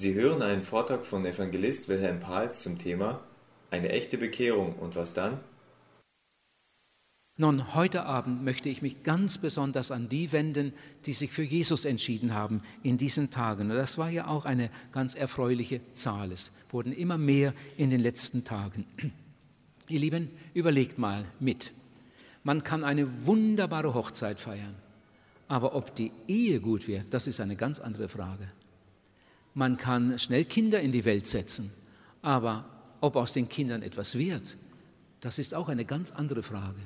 Sie hören einen Vortrag von Evangelist Wilhelm Pahls zum Thema Eine echte Bekehrung und was dann? Nun, heute Abend möchte ich mich ganz besonders an die wenden, die sich für Jesus entschieden haben in diesen Tagen. Und das war ja auch eine ganz erfreuliche Zahl. Es wurden immer mehr in den letzten Tagen. Ihr Lieben, überlegt mal mit. Man kann eine wunderbare Hochzeit feiern, aber ob die Ehe gut wird, das ist eine ganz andere Frage. Man kann schnell Kinder in die Welt setzen, aber ob aus den Kindern etwas wird, das ist auch eine ganz andere Frage.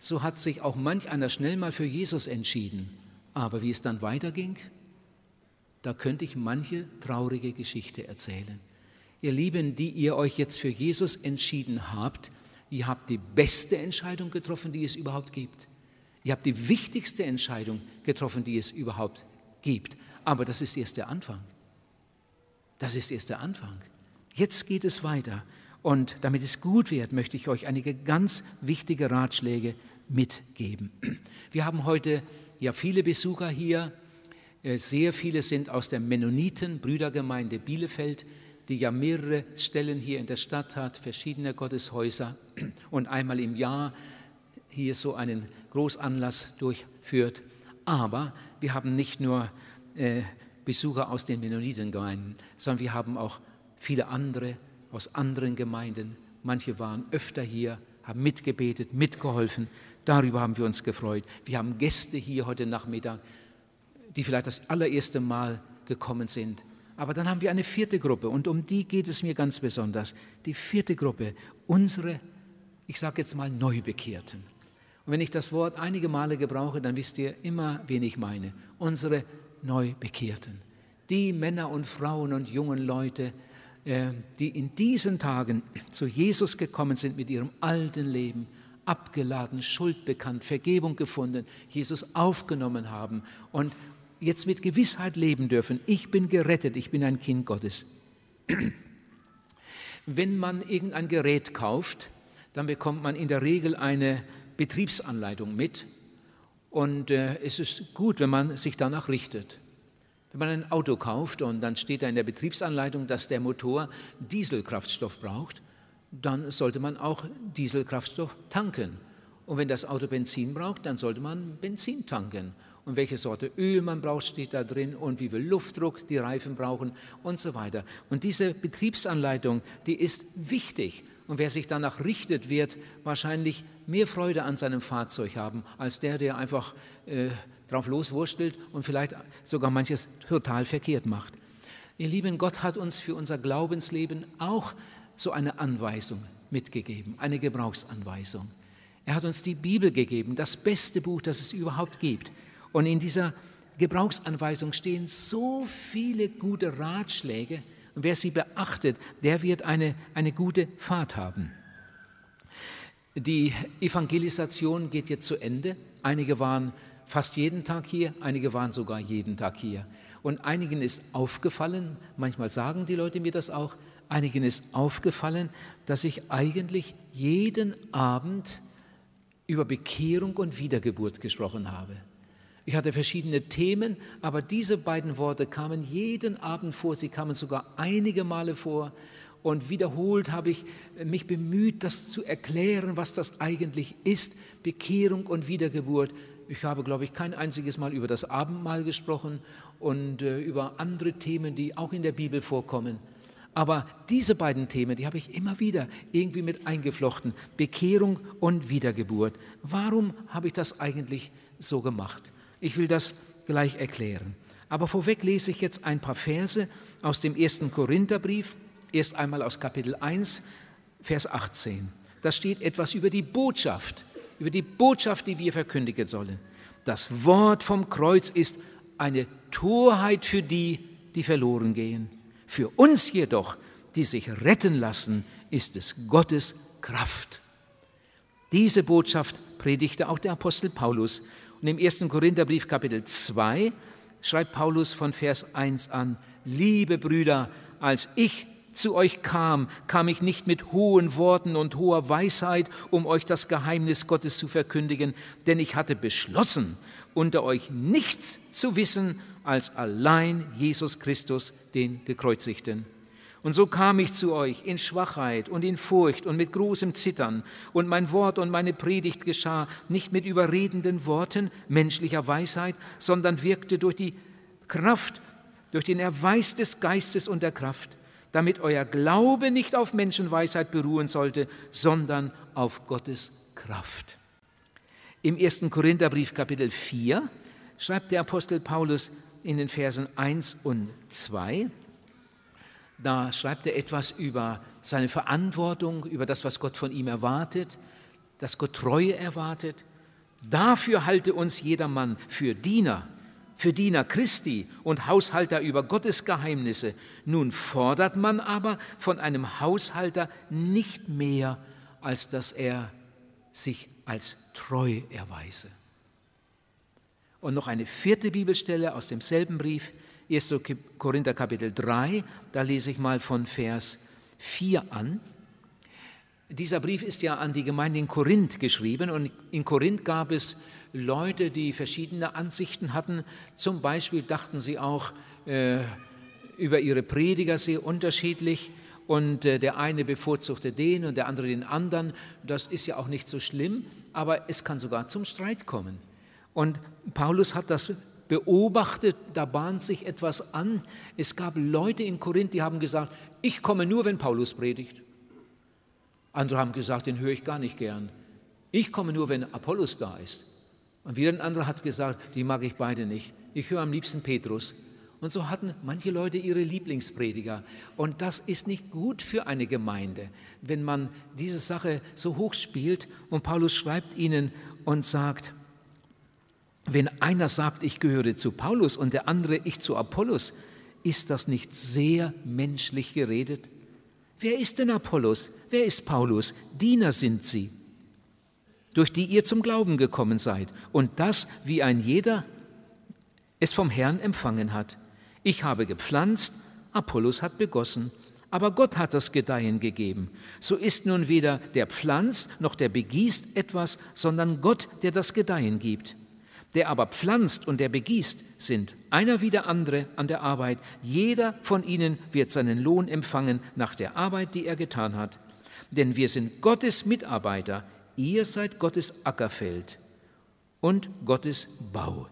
So hat sich auch manch einer schnell mal für Jesus entschieden, aber wie es dann weiterging, da könnte ich manche traurige Geschichte erzählen. Ihr Lieben, die ihr euch jetzt für Jesus entschieden habt, ihr habt die beste Entscheidung getroffen, die es überhaupt gibt. Ihr habt die wichtigste Entscheidung getroffen, die es überhaupt gibt. Aber das ist erst der Anfang. Das ist erst der Anfang. Jetzt geht es weiter. Und damit es gut wird, möchte ich euch einige ganz wichtige Ratschläge mitgeben. Wir haben heute ja viele Besucher hier. Äh, sehr viele sind aus der Mennoniten Brüdergemeinde Bielefeld, die ja mehrere Stellen hier in der Stadt hat, verschiedene Gotteshäuser und einmal im Jahr hier so einen Großanlass durchführt. Aber wir haben nicht nur äh, Besucher aus den Mennonitengemeinden, sondern wir haben auch viele andere aus anderen Gemeinden. Manche waren öfter hier, haben mitgebetet, mitgeholfen. Darüber haben wir uns gefreut. Wir haben Gäste hier heute Nachmittag, die vielleicht das allererste Mal gekommen sind. Aber dann haben wir eine vierte Gruppe und um die geht es mir ganz besonders. Die vierte Gruppe, unsere, ich sage jetzt mal Neubekehrten. Und wenn ich das Wort einige Male gebrauche, dann wisst ihr immer, wen ich meine. Unsere Neubekehrten. Die Männer und Frauen und jungen Leute, äh, die in diesen Tagen zu Jesus gekommen sind mit ihrem alten Leben, abgeladen, Schuld bekannt, Vergebung gefunden, Jesus aufgenommen haben und jetzt mit Gewissheit leben dürfen. Ich bin gerettet, ich bin ein Kind Gottes. Wenn man irgendein Gerät kauft, dann bekommt man in der Regel eine Betriebsanleitung mit und äh, es ist gut, wenn man sich danach richtet. Wenn man ein Auto kauft und dann steht da in der Betriebsanleitung, dass der Motor Dieselkraftstoff braucht, dann sollte man auch Dieselkraftstoff tanken. Und wenn das Auto Benzin braucht, dann sollte man Benzin tanken. Und welche Sorte Öl man braucht, steht da drin und wie viel Luftdruck die Reifen brauchen und so weiter. Und diese Betriebsanleitung, die ist wichtig. Und wer sich danach richtet, wird wahrscheinlich mehr Freude an seinem Fahrzeug haben, als der, der einfach äh, drauf loswurstelt und vielleicht sogar manches total verkehrt macht. Ihr Lieben, Gott hat uns für unser Glaubensleben auch so eine Anweisung mitgegeben, eine Gebrauchsanweisung. Er hat uns die Bibel gegeben, das beste Buch, das es überhaupt gibt. Und in dieser Gebrauchsanweisung stehen so viele gute Ratschläge, und wer sie beachtet, der wird eine, eine gute Fahrt haben. Die Evangelisation geht jetzt zu Ende. Einige waren fast jeden Tag hier, einige waren sogar jeden Tag hier. Und einigen ist aufgefallen, manchmal sagen die Leute mir das auch, einigen ist aufgefallen, dass ich eigentlich jeden Abend über Bekehrung und Wiedergeburt gesprochen habe. Ich hatte verschiedene Themen, aber diese beiden Worte kamen jeden Abend vor. Sie kamen sogar einige Male vor. Und wiederholt habe ich mich bemüht, das zu erklären, was das eigentlich ist, Bekehrung und Wiedergeburt. Ich habe, glaube ich, kein einziges Mal über das Abendmahl gesprochen und äh, über andere Themen, die auch in der Bibel vorkommen. Aber diese beiden Themen, die habe ich immer wieder irgendwie mit eingeflochten. Bekehrung und Wiedergeburt. Warum habe ich das eigentlich so gemacht? Ich will das gleich erklären. Aber vorweg lese ich jetzt ein paar Verse aus dem ersten Korintherbrief, erst einmal aus Kapitel 1, Vers 18. Da steht etwas über die Botschaft, über die Botschaft, die wir verkündigen sollen. Das Wort vom Kreuz ist eine Torheit für die, die verloren gehen. Für uns jedoch, die sich retten lassen, ist es Gottes Kraft. Diese Botschaft predigte auch der Apostel Paulus und im 1. Korintherbrief Kapitel 2 schreibt Paulus von Vers 1 an, liebe Brüder, als ich zu euch kam, kam ich nicht mit hohen Worten und hoher Weisheit, um euch das Geheimnis Gottes zu verkündigen, denn ich hatte beschlossen, unter euch nichts zu wissen als allein Jesus Christus, den Gekreuzigten. Und so kam ich zu euch in Schwachheit und in Furcht und mit großem Zittern. Und mein Wort und meine Predigt geschah nicht mit überredenden Worten menschlicher Weisheit, sondern wirkte durch die Kraft, durch den Erweis des Geistes und der Kraft, damit euer Glaube nicht auf Menschenweisheit beruhen sollte, sondern auf Gottes Kraft. Im 1. Korintherbrief Kapitel 4 schreibt der Apostel Paulus in den Versen 1 und 2, da schreibt er etwas über seine Verantwortung, über das, was Gott von ihm erwartet, dass Gott Treue erwartet. Dafür halte uns jedermann für Diener, für Diener Christi und Haushalter über Gottes Geheimnisse. Nun fordert man aber von einem Haushalter nicht mehr, als dass er sich als treu erweise. Und noch eine vierte Bibelstelle aus demselben Brief, 1. Korinther Kapitel 3, da lese ich mal von Vers 4 an. Dieser Brief ist ja an die Gemeinde in Korinth geschrieben und in Korinth gab es Leute, die verschiedene Ansichten hatten. Zum Beispiel dachten sie auch äh, über ihre Prediger sehr unterschiedlich und äh, der eine bevorzugte den und der andere den anderen. Das ist ja auch nicht so schlimm, aber es kann sogar zum Streit kommen. Und Paulus hat das beobachtet, da bahnt sich etwas an. Es gab Leute in Korinth, die haben gesagt, ich komme nur, wenn Paulus predigt. Andere haben gesagt, den höre ich gar nicht gern. Ich komme nur, wenn Apollos da ist. Und wieder ein anderer hat gesagt, die mag ich beide nicht. Ich höre am liebsten Petrus. Und so hatten manche Leute ihre Lieblingsprediger. Und das ist nicht gut für eine Gemeinde, wenn man diese Sache so hoch spielt. Und Paulus schreibt ihnen und sagt, wenn einer sagt, ich gehöre zu Paulus und der andere, ich zu Apollos, ist das nicht sehr menschlich geredet? Wer ist denn Apollos? Wer ist Paulus? Diener sind sie, durch die ihr zum Glauben gekommen seid. Und das, wie ein jeder es vom Herrn empfangen hat. Ich habe gepflanzt, Apollos hat begossen, aber Gott hat das Gedeihen gegeben. So ist nun weder der pflanzt noch der begießt etwas, sondern Gott, der das Gedeihen gibt. Der aber pflanzt und der begießt, sind einer wie der andere an der Arbeit. Jeder von ihnen wird seinen Lohn empfangen nach der Arbeit, die er getan hat. Denn wir sind Gottes Mitarbeiter. Ihr seid Gottes Ackerfeld und Gottes Bau.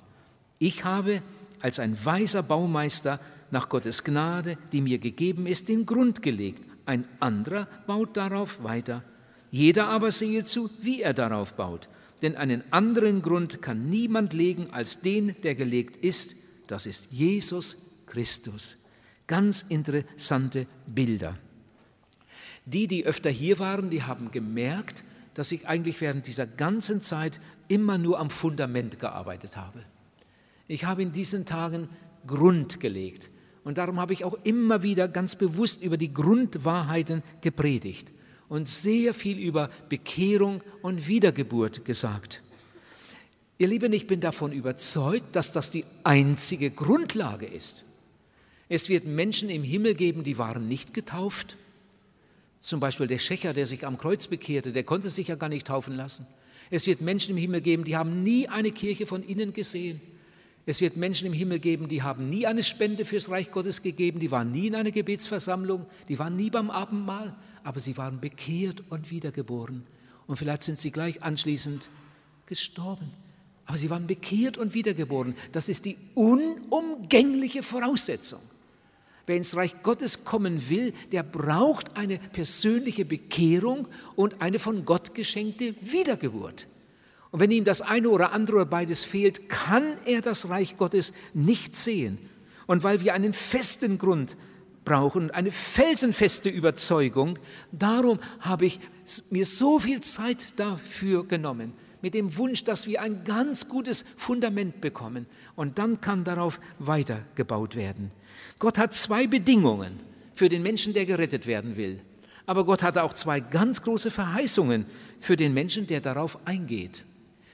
Ich habe als ein weiser Baumeister nach Gottes Gnade, die mir gegeben ist, den Grund gelegt. Ein anderer baut darauf weiter. Jeder aber sehe zu, wie er darauf baut denn einen anderen Grund kann niemand legen als den, der gelegt ist, das ist Jesus Christus. Ganz interessante Bilder. Die, die öfter hier waren, die haben gemerkt, dass ich eigentlich während dieser ganzen Zeit immer nur am Fundament gearbeitet habe. Ich habe in diesen Tagen Grund gelegt und darum habe ich auch immer wieder ganz bewusst über die Grundwahrheiten gepredigt und sehr viel über Bekehrung und Wiedergeburt gesagt. Ihr Lieben, ich bin davon überzeugt, dass das die einzige Grundlage ist. Es wird Menschen im Himmel geben, die waren nicht getauft. Zum Beispiel der Schächer, der sich am Kreuz bekehrte, der konnte sich ja gar nicht taufen lassen. Es wird Menschen im Himmel geben, die haben nie eine Kirche von innen gesehen. Es wird Menschen im Himmel geben, die haben nie eine Spende fürs Reich Gottes gegeben, die waren nie in einer Gebetsversammlung, die waren nie beim Abendmahl, aber sie waren bekehrt und wiedergeboren. Und vielleicht sind sie gleich anschließend gestorben. Aber sie waren bekehrt und wiedergeboren. Das ist die unumgängliche Voraussetzung. Wer ins Reich Gottes kommen will, der braucht eine persönliche Bekehrung und eine von Gott geschenkte Wiedergeburt. Und wenn ihm das eine oder andere oder beides fehlt, kann er das Reich Gottes nicht sehen. Und weil wir einen festen Grund brauchen, eine felsenfeste Überzeugung. Darum habe ich mir so viel Zeit dafür genommen, mit dem Wunsch, dass wir ein ganz gutes Fundament bekommen. Und dann kann darauf weitergebaut werden. Gott hat zwei Bedingungen für den Menschen, der gerettet werden will. Aber Gott hat auch zwei ganz große Verheißungen für den Menschen, der darauf eingeht.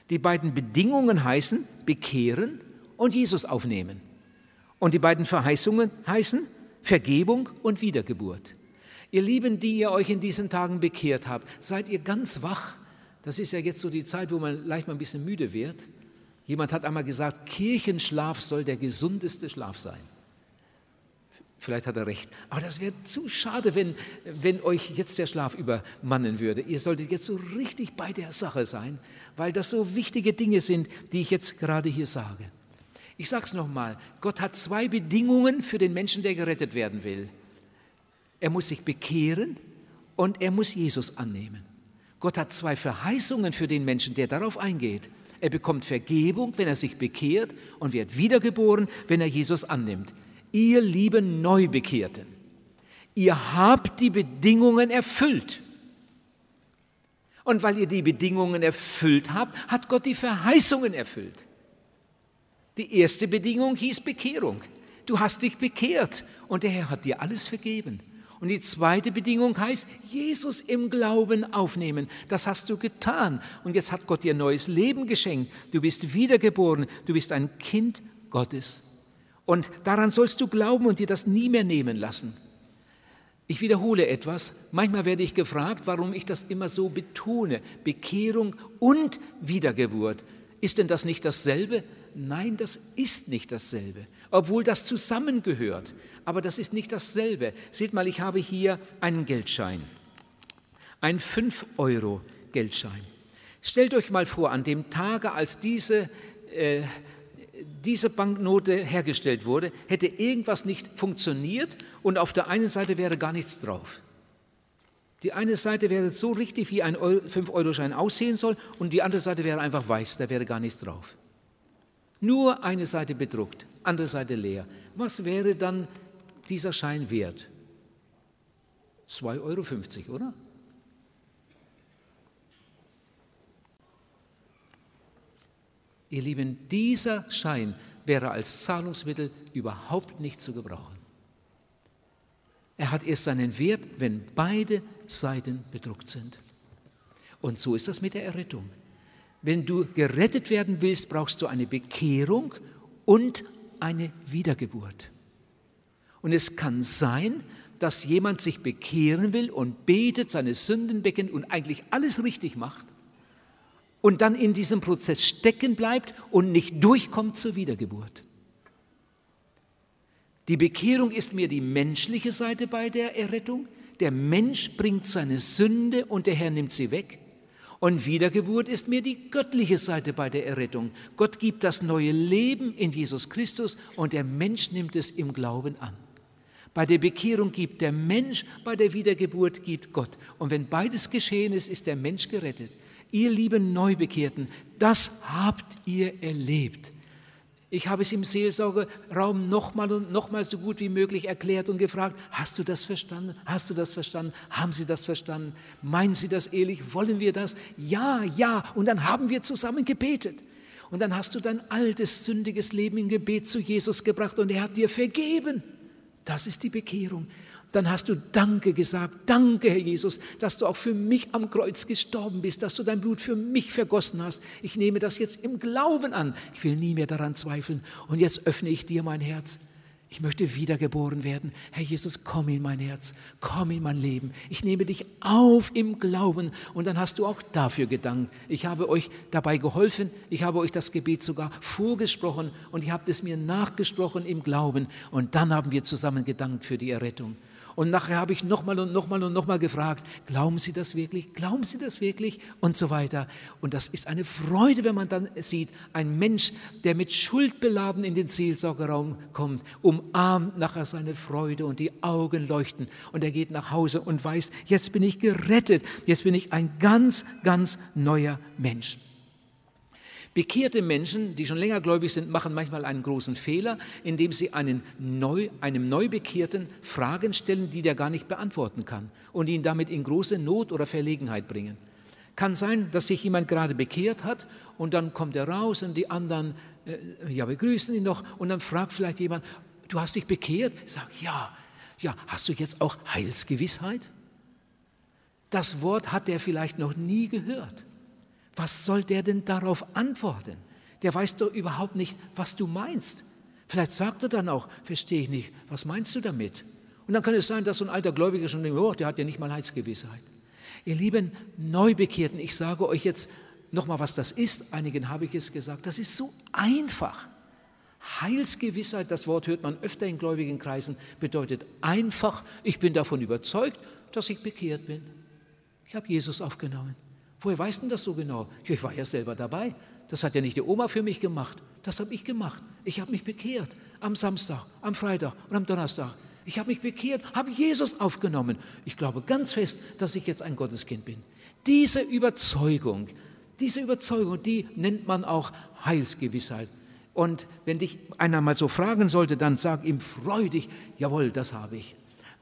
Die beiden Bedingungen heißen bekehren und Jesus aufnehmen. Und die beiden Verheißungen heißen Vergebung und Wiedergeburt. Ihr Lieben, die ihr euch in diesen Tagen bekehrt habt, seid ihr ganz wach. Das ist ja jetzt so die Zeit, wo man leicht mal ein bisschen müde wird. Jemand hat einmal gesagt, Kirchenschlaf soll der gesundeste Schlaf sein. Vielleicht hat er recht. Aber das wäre zu schade, wenn, wenn euch jetzt der Schlaf übermannen würde. Ihr solltet jetzt so richtig bei der Sache sein, weil das so wichtige Dinge sind, die ich jetzt gerade hier sage. Ich sage es nochmal, Gott hat zwei Bedingungen für den Menschen, der gerettet werden will. Er muss sich bekehren und er muss Jesus annehmen. Gott hat zwei Verheißungen für den Menschen, der darauf eingeht. Er bekommt Vergebung, wenn er sich bekehrt und wird wiedergeboren, wenn er Jesus annimmt. Ihr lieben Neubekehrten, ihr habt die Bedingungen erfüllt. Und weil ihr die Bedingungen erfüllt habt, hat Gott die Verheißungen erfüllt. Die erste Bedingung hieß Bekehrung. Du hast dich bekehrt und der Herr hat dir alles vergeben. Und die zweite Bedingung heißt, Jesus im Glauben aufnehmen. Das hast du getan. Und jetzt hat Gott dir neues Leben geschenkt. Du bist wiedergeboren. Du bist ein Kind Gottes. Und daran sollst du glauben und dir das nie mehr nehmen lassen. Ich wiederhole etwas. Manchmal werde ich gefragt, warum ich das immer so betone. Bekehrung und Wiedergeburt. Ist denn das nicht dasselbe? Nein, das ist nicht dasselbe, obwohl das zusammengehört. Aber das ist nicht dasselbe. Seht mal, ich habe hier einen Geldschein, ein 5-Euro-Geldschein. Stellt euch mal vor, an dem Tage, als diese, äh, diese Banknote hergestellt wurde, hätte irgendwas nicht funktioniert und auf der einen Seite wäre gar nichts drauf. Die eine Seite wäre so richtig, wie ein 5-Euro-Schein aussehen soll, und die andere Seite wäre einfach weiß, da wäre gar nichts drauf. Nur eine Seite bedruckt, andere Seite leer. Was wäre dann dieser Schein wert? 2,50 Euro, oder? Ihr Lieben, dieser Schein wäre als Zahlungsmittel überhaupt nicht zu gebrauchen. Er hat erst seinen Wert, wenn beide Seiten bedruckt sind. Und so ist das mit der Errettung. Wenn du gerettet werden willst, brauchst du eine Bekehrung und eine Wiedergeburt. Und es kann sein, dass jemand sich bekehren will und betet, seine Sünden bekennt und eigentlich alles richtig macht und dann in diesem Prozess stecken bleibt und nicht durchkommt zur Wiedergeburt. Die Bekehrung ist mir die menschliche Seite bei der Errettung. Der Mensch bringt seine Sünde und der Herr nimmt sie weg. Und Wiedergeburt ist mir die göttliche Seite bei der Errettung. Gott gibt das neue Leben in Jesus Christus und der Mensch nimmt es im Glauben an. Bei der Bekehrung gibt der Mensch, bei der Wiedergeburt gibt Gott. Und wenn beides geschehen ist, ist der Mensch gerettet. Ihr lieben Neubekehrten, das habt ihr erlebt. Ich habe es im Seelsorgeraum nochmal und nochmal so gut wie möglich erklärt und gefragt, hast du das verstanden? Hast du das verstanden? Haben Sie das verstanden? Meinen Sie das ehrlich? Wollen wir das? Ja, ja. Und dann haben wir zusammen gebetet. Und dann hast du dein altes, sündiges Leben im Gebet zu Jesus gebracht und er hat dir vergeben. Das ist die Bekehrung dann hast du Danke gesagt. Danke, Herr Jesus, dass du auch für mich am Kreuz gestorben bist, dass du dein Blut für mich vergossen hast. Ich nehme das jetzt im Glauben an. Ich will nie mehr daran zweifeln. Und jetzt öffne ich dir mein Herz. Ich möchte wiedergeboren werden. Herr Jesus, komm in mein Herz, komm in mein Leben. Ich nehme dich auf im Glauben. Und dann hast du auch dafür gedankt. Ich habe euch dabei geholfen. Ich habe euch das Gebet sogar vorgesprochen und ihr habt es mir nachgesprochen im Glauben. Und dann haben wir zusammen gedankt für die Errettung. Und nachher habe ich nochmal und nochmal und nochmal gefragt, glauben Sie das wirklich? Glauben Sie das wirklich? Und so weiter. Und das ist eine Freude, wenn man dann sieht, ein Mensch, der mit Schuld beladen in den Seelsorgerraum kommt, umarmt nachher seine Freude und die Augen leuchten. Und er geht nach Hause und weiß, jetzt bin ich gerettet, jetzt bin ich ein ganz, ganz neuer Mensch. Bekehrte Menschen, die schon länger gläubig sind, machen manchmal einen großen Fehler, indem sie einen Neu, einem Neubekehrten Fragen stellen, die der gar nicht beantworten kann und ihn damit in große Not oder Verlegenheit bringen. Kann sein, dass sich jemand gerade bekehrt hat und dann kommt er raus und die anderen äh, ja, begrüßen ihn noch und dann fragt vielleicht jemand, du hast dich bekehrt? Ich ja. Ja, hast du jetzt auch Heilsgewissheit? Das Wort hat er vielleicht noch nie gehört. Was soll der denn darauf antworten? Der weiß doch überhaupt nicht, was du meinst. Vielleicht sagt er dann auch, verstehe ich nicht, was meinst du damit? Und dann kann es sein, dass so ein alter Gläubiger schon denkt, oh, der hat ja nicht mal Heilsgewissheit. Ihr lieben Neubekehrten, ich sage euch jetzt nochmal, was das ist. Einigen habe ich es gesagt. Das ist so einfach. Heilsgewissheit, das Wort hört man öfter in gläubigen Kreisen, bedeutet einfach, ich bin davon überzeugt, dass ich bekehrt bin. Ich habe Jesus aufgenommen. Woher weißt du das so genau? Ich war ja selber dabei. Das hat ja nicht die Oma für mich gemacht. Das habe ich gemacht. Ich habe mich bekehrt. Am Samstag, am Freitag und am Donnerstag. Ich habe mich bekehrt, habe Jesus aufgenommen. Ich glaube ganz fest, dass ich jetzt ein Gotteskind bin. Diese Überzeugung, diese Überzeugung, die nennt man auch Heilsgewissheit. Und wenn dich einer mal so fragen sollte, dann sag ihm freudig, jawohl, das habe ich.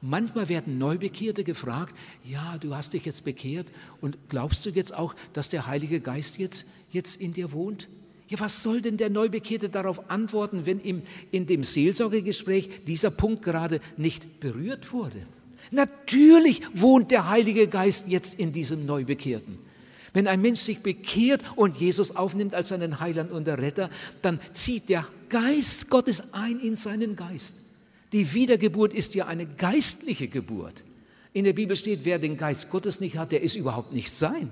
Manchmal werden Neubekehrte gefragt, ja, du hast dich jetzt bekehrt und glaubst du jetzt auch, dass der Heilige Geist jetzt, jetzt in dir wohnt? Ja, was soll denn der Neubekehrte darauf antworten, wenn ihm in dem Seelsorgegespräch dieser Punkt gerade nicht berührt wurde? Natürlich wohnt der Heilige Geist jetzt in diesem Neubekehrten. Wenn ein Mensch sich bekehrt und Jesus aufnimmt als seinen Heiland und Retter, dann zieht der Geist Gottes ein in seinen Geist. Die Wiedergeburt ist ja eine geistliche Geburt. In der Bibel steht, wer den Geist Gottes nicht hat, der ist überhaupt nicht sein.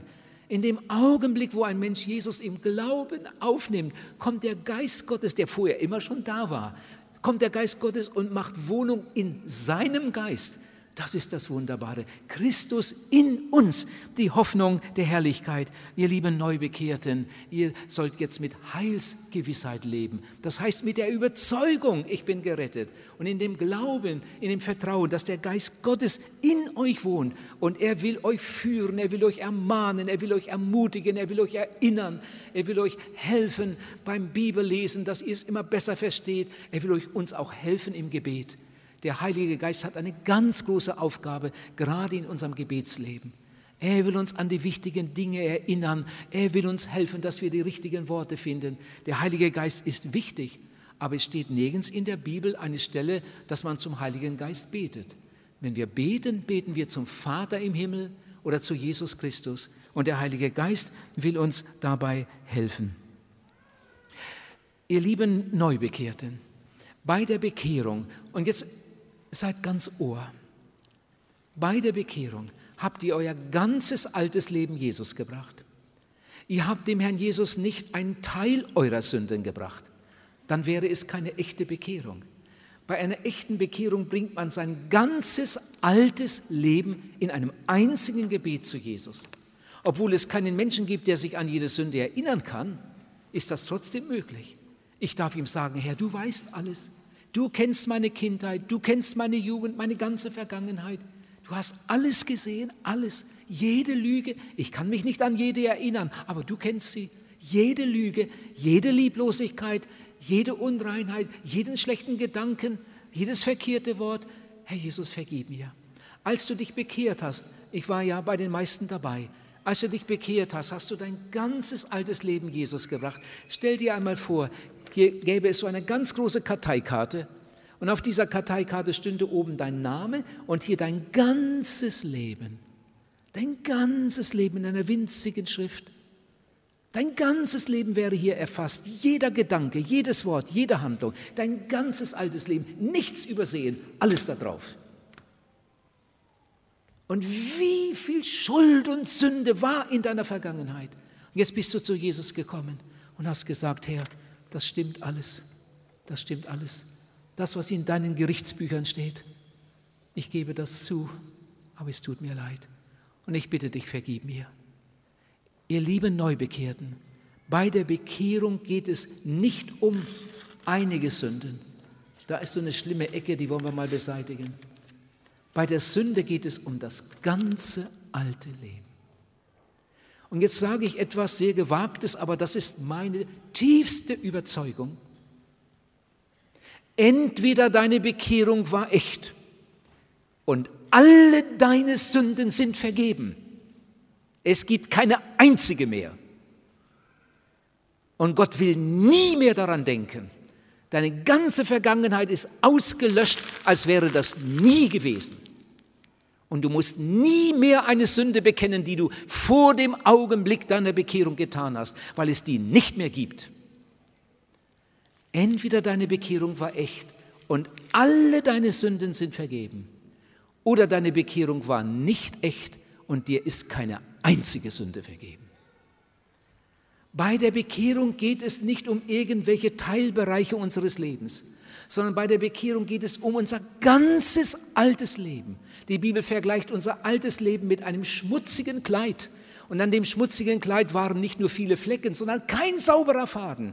In dem Augenblick, wo ein Mensch Jesus im Glauben aufnimmt, kommt der Geist Gottes, der vorher immer schon da war, kommt der Geist Gottes und macht Wohnung in seinem Geist. Das ist das Wunderbare. Christus in uns, die Hoffnung der Herrlichkeit. Ihr lieben Neubekehrten, ihr sollt jetzt mit Heilsgewissheit leben. Das heißt mit der Überzeugung, ich bin gerettet. Und in dem Glauben, in dem Vertrauen, dass der Geist Gottes in euch wohnt. Und er will euch führen, er will euch ermahnen, er will euch ermutigen, er will euch erinnern, er will euch helfen beim Bibellesen, dass ihr es immer besser versteht. Er will euch uns auch helfen im Gebet. Der Heilige Geist hat eine ganz große Aufgabe, gerade in unserem Gebetsleben. Er will uns an die wichtigen Dinge erinnern. Er will uns helfen, dass wir die richtigen Worte finden. Der Heilige Geist ist wichtig, aber es steht nirgends in der Bibel eine Stelle, dass man zum Heiligen Geist betet. Wenn wir beten, beten wir zum Vater im Himmel oder zu Jesus Christus. Und der Heilige Geist will uns dabei helfen. Ihr lieben Neubekehrten, bei der Bekehrung, und jetzt seid ganz Ohr. Bei der Bekehrung habt ihr euer ganzes altes Leben Jesus gebracht. Ihr habt dem Herrn Jesus nicht einen Teil eurer Sünden gebracht. Dann wäre es keine echte Bekehrung. Bei einer echten Bekehrung bringt man sein ganzes altes Leben in einem einzigen Gebet zu Jesus. Obwohl es keinen Menschen gibt, der sich an jede Sünde erinnern kann, ist das trotzdem möglich. Ich darf ihm sagen, Herr, du weißt alles. Du kennst meine Kindheit, du kennst meine Jugend, meine ganze Vergangenheit. Du hast alles gesehen, alles, jede Lüge. Ich kann mich nicht an jede erinnern, aber du kennst sie. Jede Lüge, jede Lieblosigkeit, jede Unreinheit, jeden schlechten Gedanken, jedes verkehrte Wort. Herr Jesus, vergib mir. Als du dich bekehrt hast, ich war ja bei den meisten dabei, als du dich bekehrt hast, hast du dein ganzes altes Leben Jesus gebracht. Stell dir einmal vor, hier gäbe es so eine ganz große Karteikarte und auf dieser Karteikarte stünde oben dein Name und hier dein ganzes Leben. Dein ganzes Leben in einer winzigen Schrift. Dein ganzes Leben wäre hier erfasst. Jeder Gedanke, jedes Wort, jede Handlung, dein ganzes altes Leben, nichts übersehen, alles da drauf. Und wie viel Schuld und Sünde war in deiner Vergangenheit. Und jetzt bist du zu Jesus gekommen und hast gesagt, Herr, das stimmt alles. Das stimmt alles. Das, was in deinen Gerichtsbüchern steht, ich gebe das zu, aber es tut mir leid. Und ich bitte dich, vergib mir. Ihr lieben Neubekehrten, bei der Bekehrung geht es nicht um einige Sünden. Da ist so eine schlimme Ecke, die wollen wir mal beseitigen. Bei der Sünde geht es um das ganze alte Leben. Und jetzt sage ich etwas sehr Gewagtes, aber das ist meine tiefste Überzeugung. Entweder deine Bekehrung war echt und alle deine Sünden sind vergeben. Es gibt keine einzige mehr. Und Gott will nie mehr daran denken. Deine ganze Vergangenheit ist ausgelöscht, als wäre das nie gewesen. Und du musst nie mehr eine Sünde bekennen, die du vor dem Augenblick deiner Bekehrung getan hast, weil es die nicht mehr gibt. Entweder deine Bekehrung war echt und alle deine Sünden sind vergeben, oder deine Bekehrung war nicht echt und dir ist keine einzige Sünde vergeben. Bei der Bekehrung geht es nicht um irgendwelche Teilbereiche unseres Lebens, sondern bei der Bekehrung geht es um unser ganzes altes Leben. Die Bibel vergleicht unser altes Leben mit einem schmutzigen Kleid. Und an dem schmutzigen Kleid waren nicht nur viele Flecken, sondern kein sauberer Faden.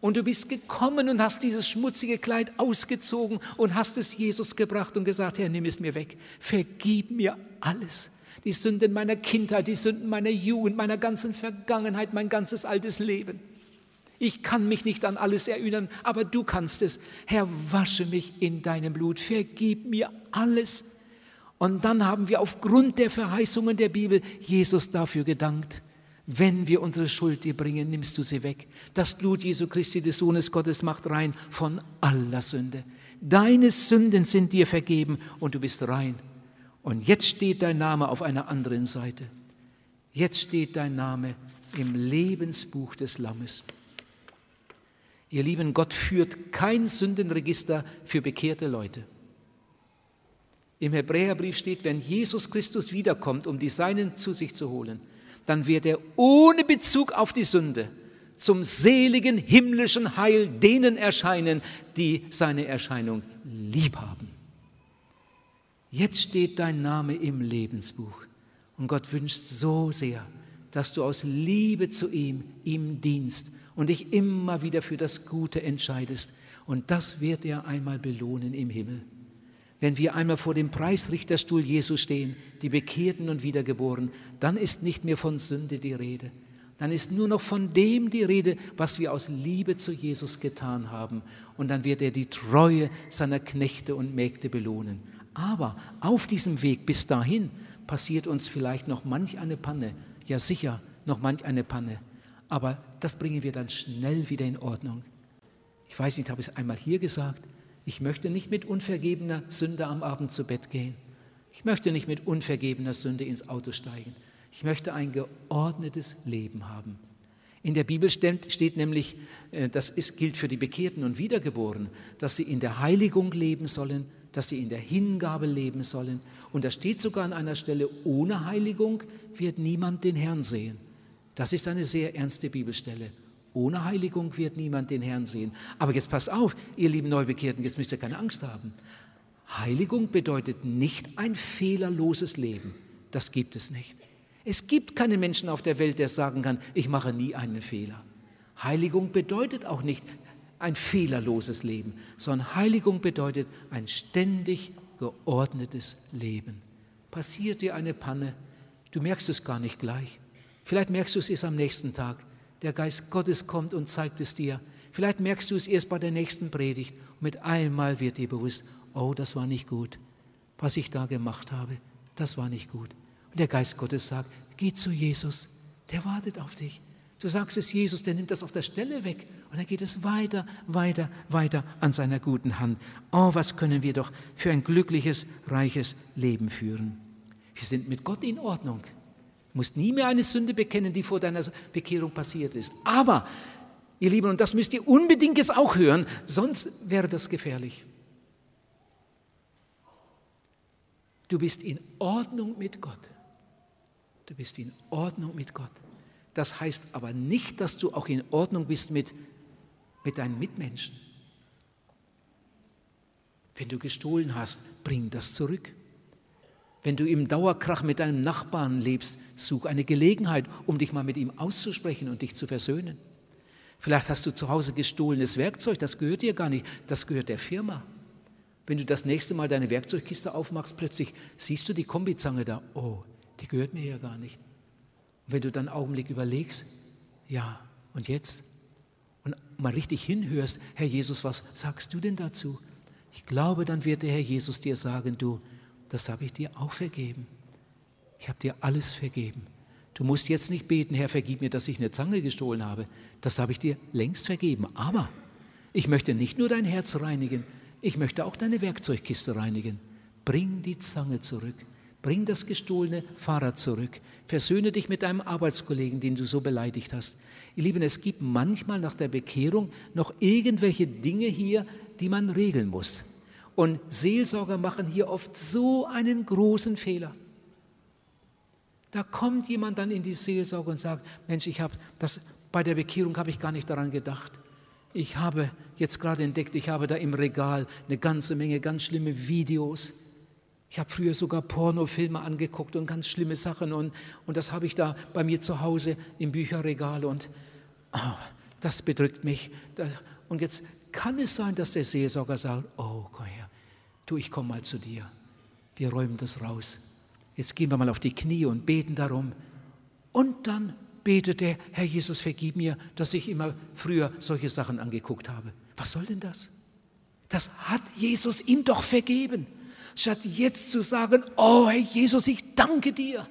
Und du bist gekommen und hast dieses schmutzige Kleid ausgezogen und hast es Jesus gebracht und gesagt, Herr, nimm es mir weg. Vergib mir alles. Die Sünden meiner Kindheit, die Sünden meiner Jugend, meiner ganzen Vergangenheit, mein ganzes altes Leben. Ich kann mich nicht an alles erinnern, aber du kannst es. Herr, wasche mich in deinem Blut, vergib mir alles. Und dann haben wir aufgrund der Verheißungen der Bibel Jesus dafür gedankt. Wenn wir unsere Schuld dir bringen, nimmst du sie weg. Das Blut Jesu Christi, des Sohnes Gottes, macht rein von aller Sünde. Deine Sünden sind dir vergeben und du bist rein. Und jetzt steht dein Name auf einer anderen Seite. Jetzt steht dein Name im Lebensbuch des Lammes. Ihr Lieben, Gott führt kein Sündenregister für bekehrte Leute. Im Hebräerbrief steht, wenn Jesus Christus wiederkommt, um die Seinen zu sich zu holen, dann wird er ohne Bezug auf die Sünde zum seligen himmlischen Heil denen erscheinen, die seine Erscheinung lieb haben. Jetzt steht dein Name im Lebensbuch und Gott wünscht so sehr, dass du aus Liebe zu ihm ihm dienst und dich immer wieder für das Gute entscheidest. Und das wird er einmal belohnen im Himmel. Wenn wir einmal vor dem Preisrichterstuhl Jesu stehen, die Bekehrten und Wiedergeboren, dann ist nicht mehr von Sünde die Rede. Dann ist nur noch von dem die Rede, was wir aus Liebe zu Jesus getan haben. Und dann wird er die Treue seiner Knechte und Mägde belohnen. Aber auf diesem Weg bis dahin passiert uns vielleicht noch manch eine Panne. Ja sicher, noch manch eine Panne aber das bringen wir dann schnell wieder in Ordnung. Ich weiß nicht, habe ich es einmal hier gesagt? Ich möchte nicht mit unvergebener Sünde am Abend zu Bett gehen. Ich möchte nicht mit unvergebener Sünde ins Auto steigen. Ich möchte ein geordnetes Leben haben. In der Bibel steht nämlich, äh, das ist, gilt für die Bekehrten und Wiedergeborenen, dass sie in der Heiligung leben sollen, dass sie in der Hingabe leben sollen. Und da steht sogar an einer Stelle, ohne Heiligung wird niemand den Herrn sehen. Das ist eine sehr ernste Bibelstelle. Ohne Heiligung wird niemand den Herrn sehen. Aber jetzt passt auf, ihr lieben Neubekehrten, jetzt müsst ihr keine Angst haben. Heiligung bedeutet nicht ein fehlerloses Leben. Das gibt es nicht. Es gibt keinen Menschen auf der Welt, der sagen kann, ich mache nie einen Fehler. Heiligung bedeutet auch nicht ein fehlerloses Leben, sondern Heiligung bedeutet ein ständig geordnetes Leben. Passiert dir eine Panne, du merkst es gar nicht gleich. Vielleicht merkst du es erst am nächsten Tag. Der Geist Gottes kommt und zeigt es dir. Vielleicht merkst du es erst bei der nächsten Predigt. Und mit einmal wird dir bewusst, oh, das war nicht gut. Was ich da gemacht habe, das war nicht gut. Und der Geist Gottes sagt, geh zu Jesus, der wartet auf dich. Du sagst es Jesus, der nimmt das auf der Stelle weg. Und dann geht es weiter, weiter, weiter an seiner guten Hand. Oh, was können wir doch für ein glückliches, reiches Leben führen. Wir sind mit Gott in Ordnung. Du musst nie mehr eine Sünde bekennen, die vor deiner Bekehrung passiert ist. Aber, ihr Lieben, und das müsst ihr unbedingt jetzt auch hören, sonst wäre das gefährlich. Du bist in Ordnung mit Gott. Du bist in Ordnung mit Gott. Das heißt aber nicht, dass du auch in Ordnung bist mit, mit deinen Mitmenschen. Wenn du gestohlen hast, bring das zurück. Wenn du im Dauerkrach mit deinem Nachbarn lebst, such eine Gelegenheit, um dich mal mit ihm auszusprechen und dich zu versöhnen. Vielleicht hast du zu Hause gestohlenes Werkzeug, das gehört dir gar nicht, das gehört der Firma. Wenn du das nächste Mal deine Werkzeugkiste aufmachst, plötzlich siehst du die Kombizange da, oh, die gehört mir ja gar nicht. Und wenn du dann einen Augenblick überlegst, ja, und jetzt? Und mal richtig hinhörst, Herr Jesus, was sagst du denn dazu? Ich glaube, dann wird der Herr Jesus dir sagen, du, das habe ich dir auch vergeben. Ich habe dir alles vergeben. Du musst jetzt nicht beten, Herr, vergib mir, dass ich eine Zange gestohlen habe. Das habe ich dir längst vergeben. Aber ich möchte nicht nur dein Herz reinigen, ich möchte auch deine Werkzeugkiste reinigen. Bring die Zange zurück. Bring das gestohlene Fahrrad zurück. Versöhne dich mit deinem Arbeitskollegen, den du so beleidigt hast. Ihr Lieben, es gibt manchmal nach der Bekehrung noch irgendwelche Dinge hier, die man regeln muss. Und Seelsorger machen hier oft so einen großen Fehler. Da kommt jemand dann in die Seelsorge und sagt, Mensch, ich habe das, bei der Bekehrung habe ich gar nicht daran gedacht. Ich habe jetzt gerade entdeckt, ich habe da im Regal eine ganze Menge ganz schlimme Videos. Ich habe früher sogar Pornofilme angeguckt und ganz schlimme Sachen und, und das habe ich da bei mir zu Hause im Bücherregal und oh, das bedrückt mich. Und jetzt kann es sein, dass der Seelsorger sagt, oh, komm her, du, ich komme mal zu dir. Wir räumen das raus. Jetzt gehen wir mal auf die Knie und beten darum. Und dann betet er, Herr Jesus, vergib mir, dass ich immer früher solche Sachen angeguckt habe. Was soll denn das? Das hat Jesus ihm doch vergeben. Statt jetzt zu sagen, oh Herr Jesus, ich danke dir,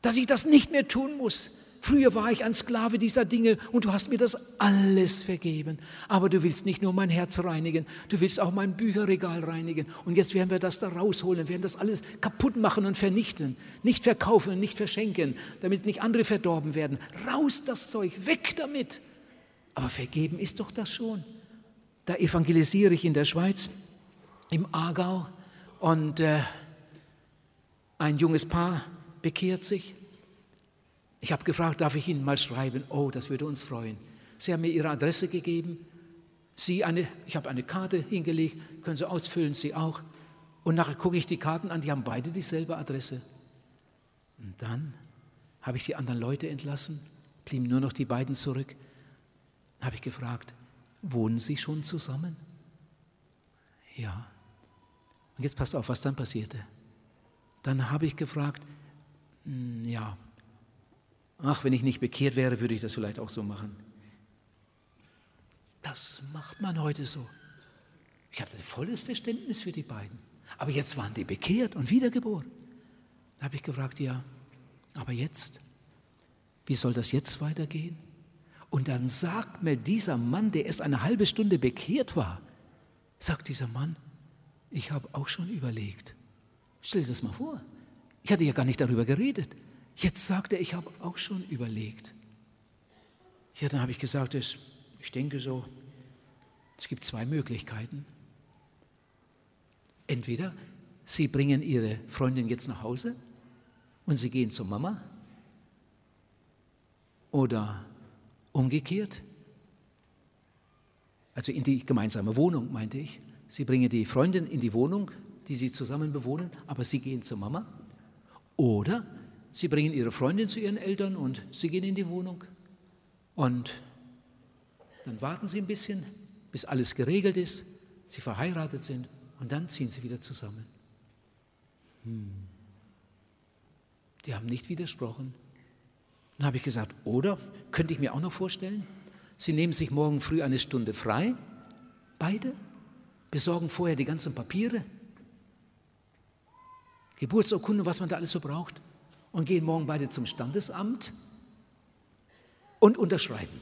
dass ich das nicht mehr tun muss, Früher war ich ein Sklave dieser Dinge und du hast mir das alles vergeben. Aber du willst nicht nur mein Herz reinigen, du willst auch mein Bücherregal reinigen. Und jetzt werden wir das da rausholen, werden das alles kaputt machen und vernichten. Nicht verkaufen und nicht verschenken, damit nicht andere verdorben werden. Raus das Zeug, weg damit. Aber vergeben ist doch das schon. Da evangelisiere ich in der Schweiz, im Aargau, und äh, ein junges Paar bekehrt sich ich habe gefragt, darf ich Ihnen mal schreiben? Oh, das würde uns freuen. Sie haben mir Ihre Adresse gegeben. Sie eine, ich habe eine Karte hingelegt, können Sie ausfüllen, Sie auch. Und nachher gucke ich die Karten an, die haben beide dieselbe Adresse. Und dann habe ich die anderen Leute entlassen, blieben nur noch die beiden zurück. Dann habe ich gefragt, wohnen Sie schon zusammen? Ja. Und jetzt passt auf, was dann passierte. Dann habe ich gefragt, hm, ja, ach, wenn ich nicht bekehrt wäre, würde ich das vielleicht auch so machen. Das macht man heute so. Ich hatte volles Verständnis für die beiden. Aber jetzt waren die bekehrt und wiedergeboren. Da habe ich gefragt, ja, aber jetzt? Wie soll das jetzt weitergehen? Und dann sagt mir dieser Mann, der erst eine halbe Stunde bekehrt war, sagt dieser Mann, ich habe auch schon überlegt. Stell dir das mal vor. Ich hatte ja gar nicht darüber geredet. Jetzt sagt er, ich habe auch schon überlegt. Ja, dann habe ich gesagt, ich denke so, es gibt zwei Möglichkeiten. Entweder Sie bringen Ihre Freundin jetzt nach Hause und Sie gehen zur Mama oder umgekehrt, also in die gemeinsame Wohnung, meinte ich. Sie bringen die Freundin in die Wohnung, die Sie zusammen bewohnen, aber Sie gehen zur Mama. Oder Sie bringen ihre Freundin zu ihren Eltern und sie gehen in die Wohnung. Und dann warten sie ein bisschen, bis alles geregelt ist, sie verheiratet sind und dann ziehen sie wieder zusammen. Hm. Die haben nicht widersprochen. Dann habe ich gesagt, oder könnte ich mir auch noch vorstellen, Sie nehmen sich morgen früh eine Stunde frei, beide, besorgen vorher die ganzen Papiere, Geburtsurkunde, was man da alles so braucht und gehen morgen beide zum Standesamt und unterschreiben.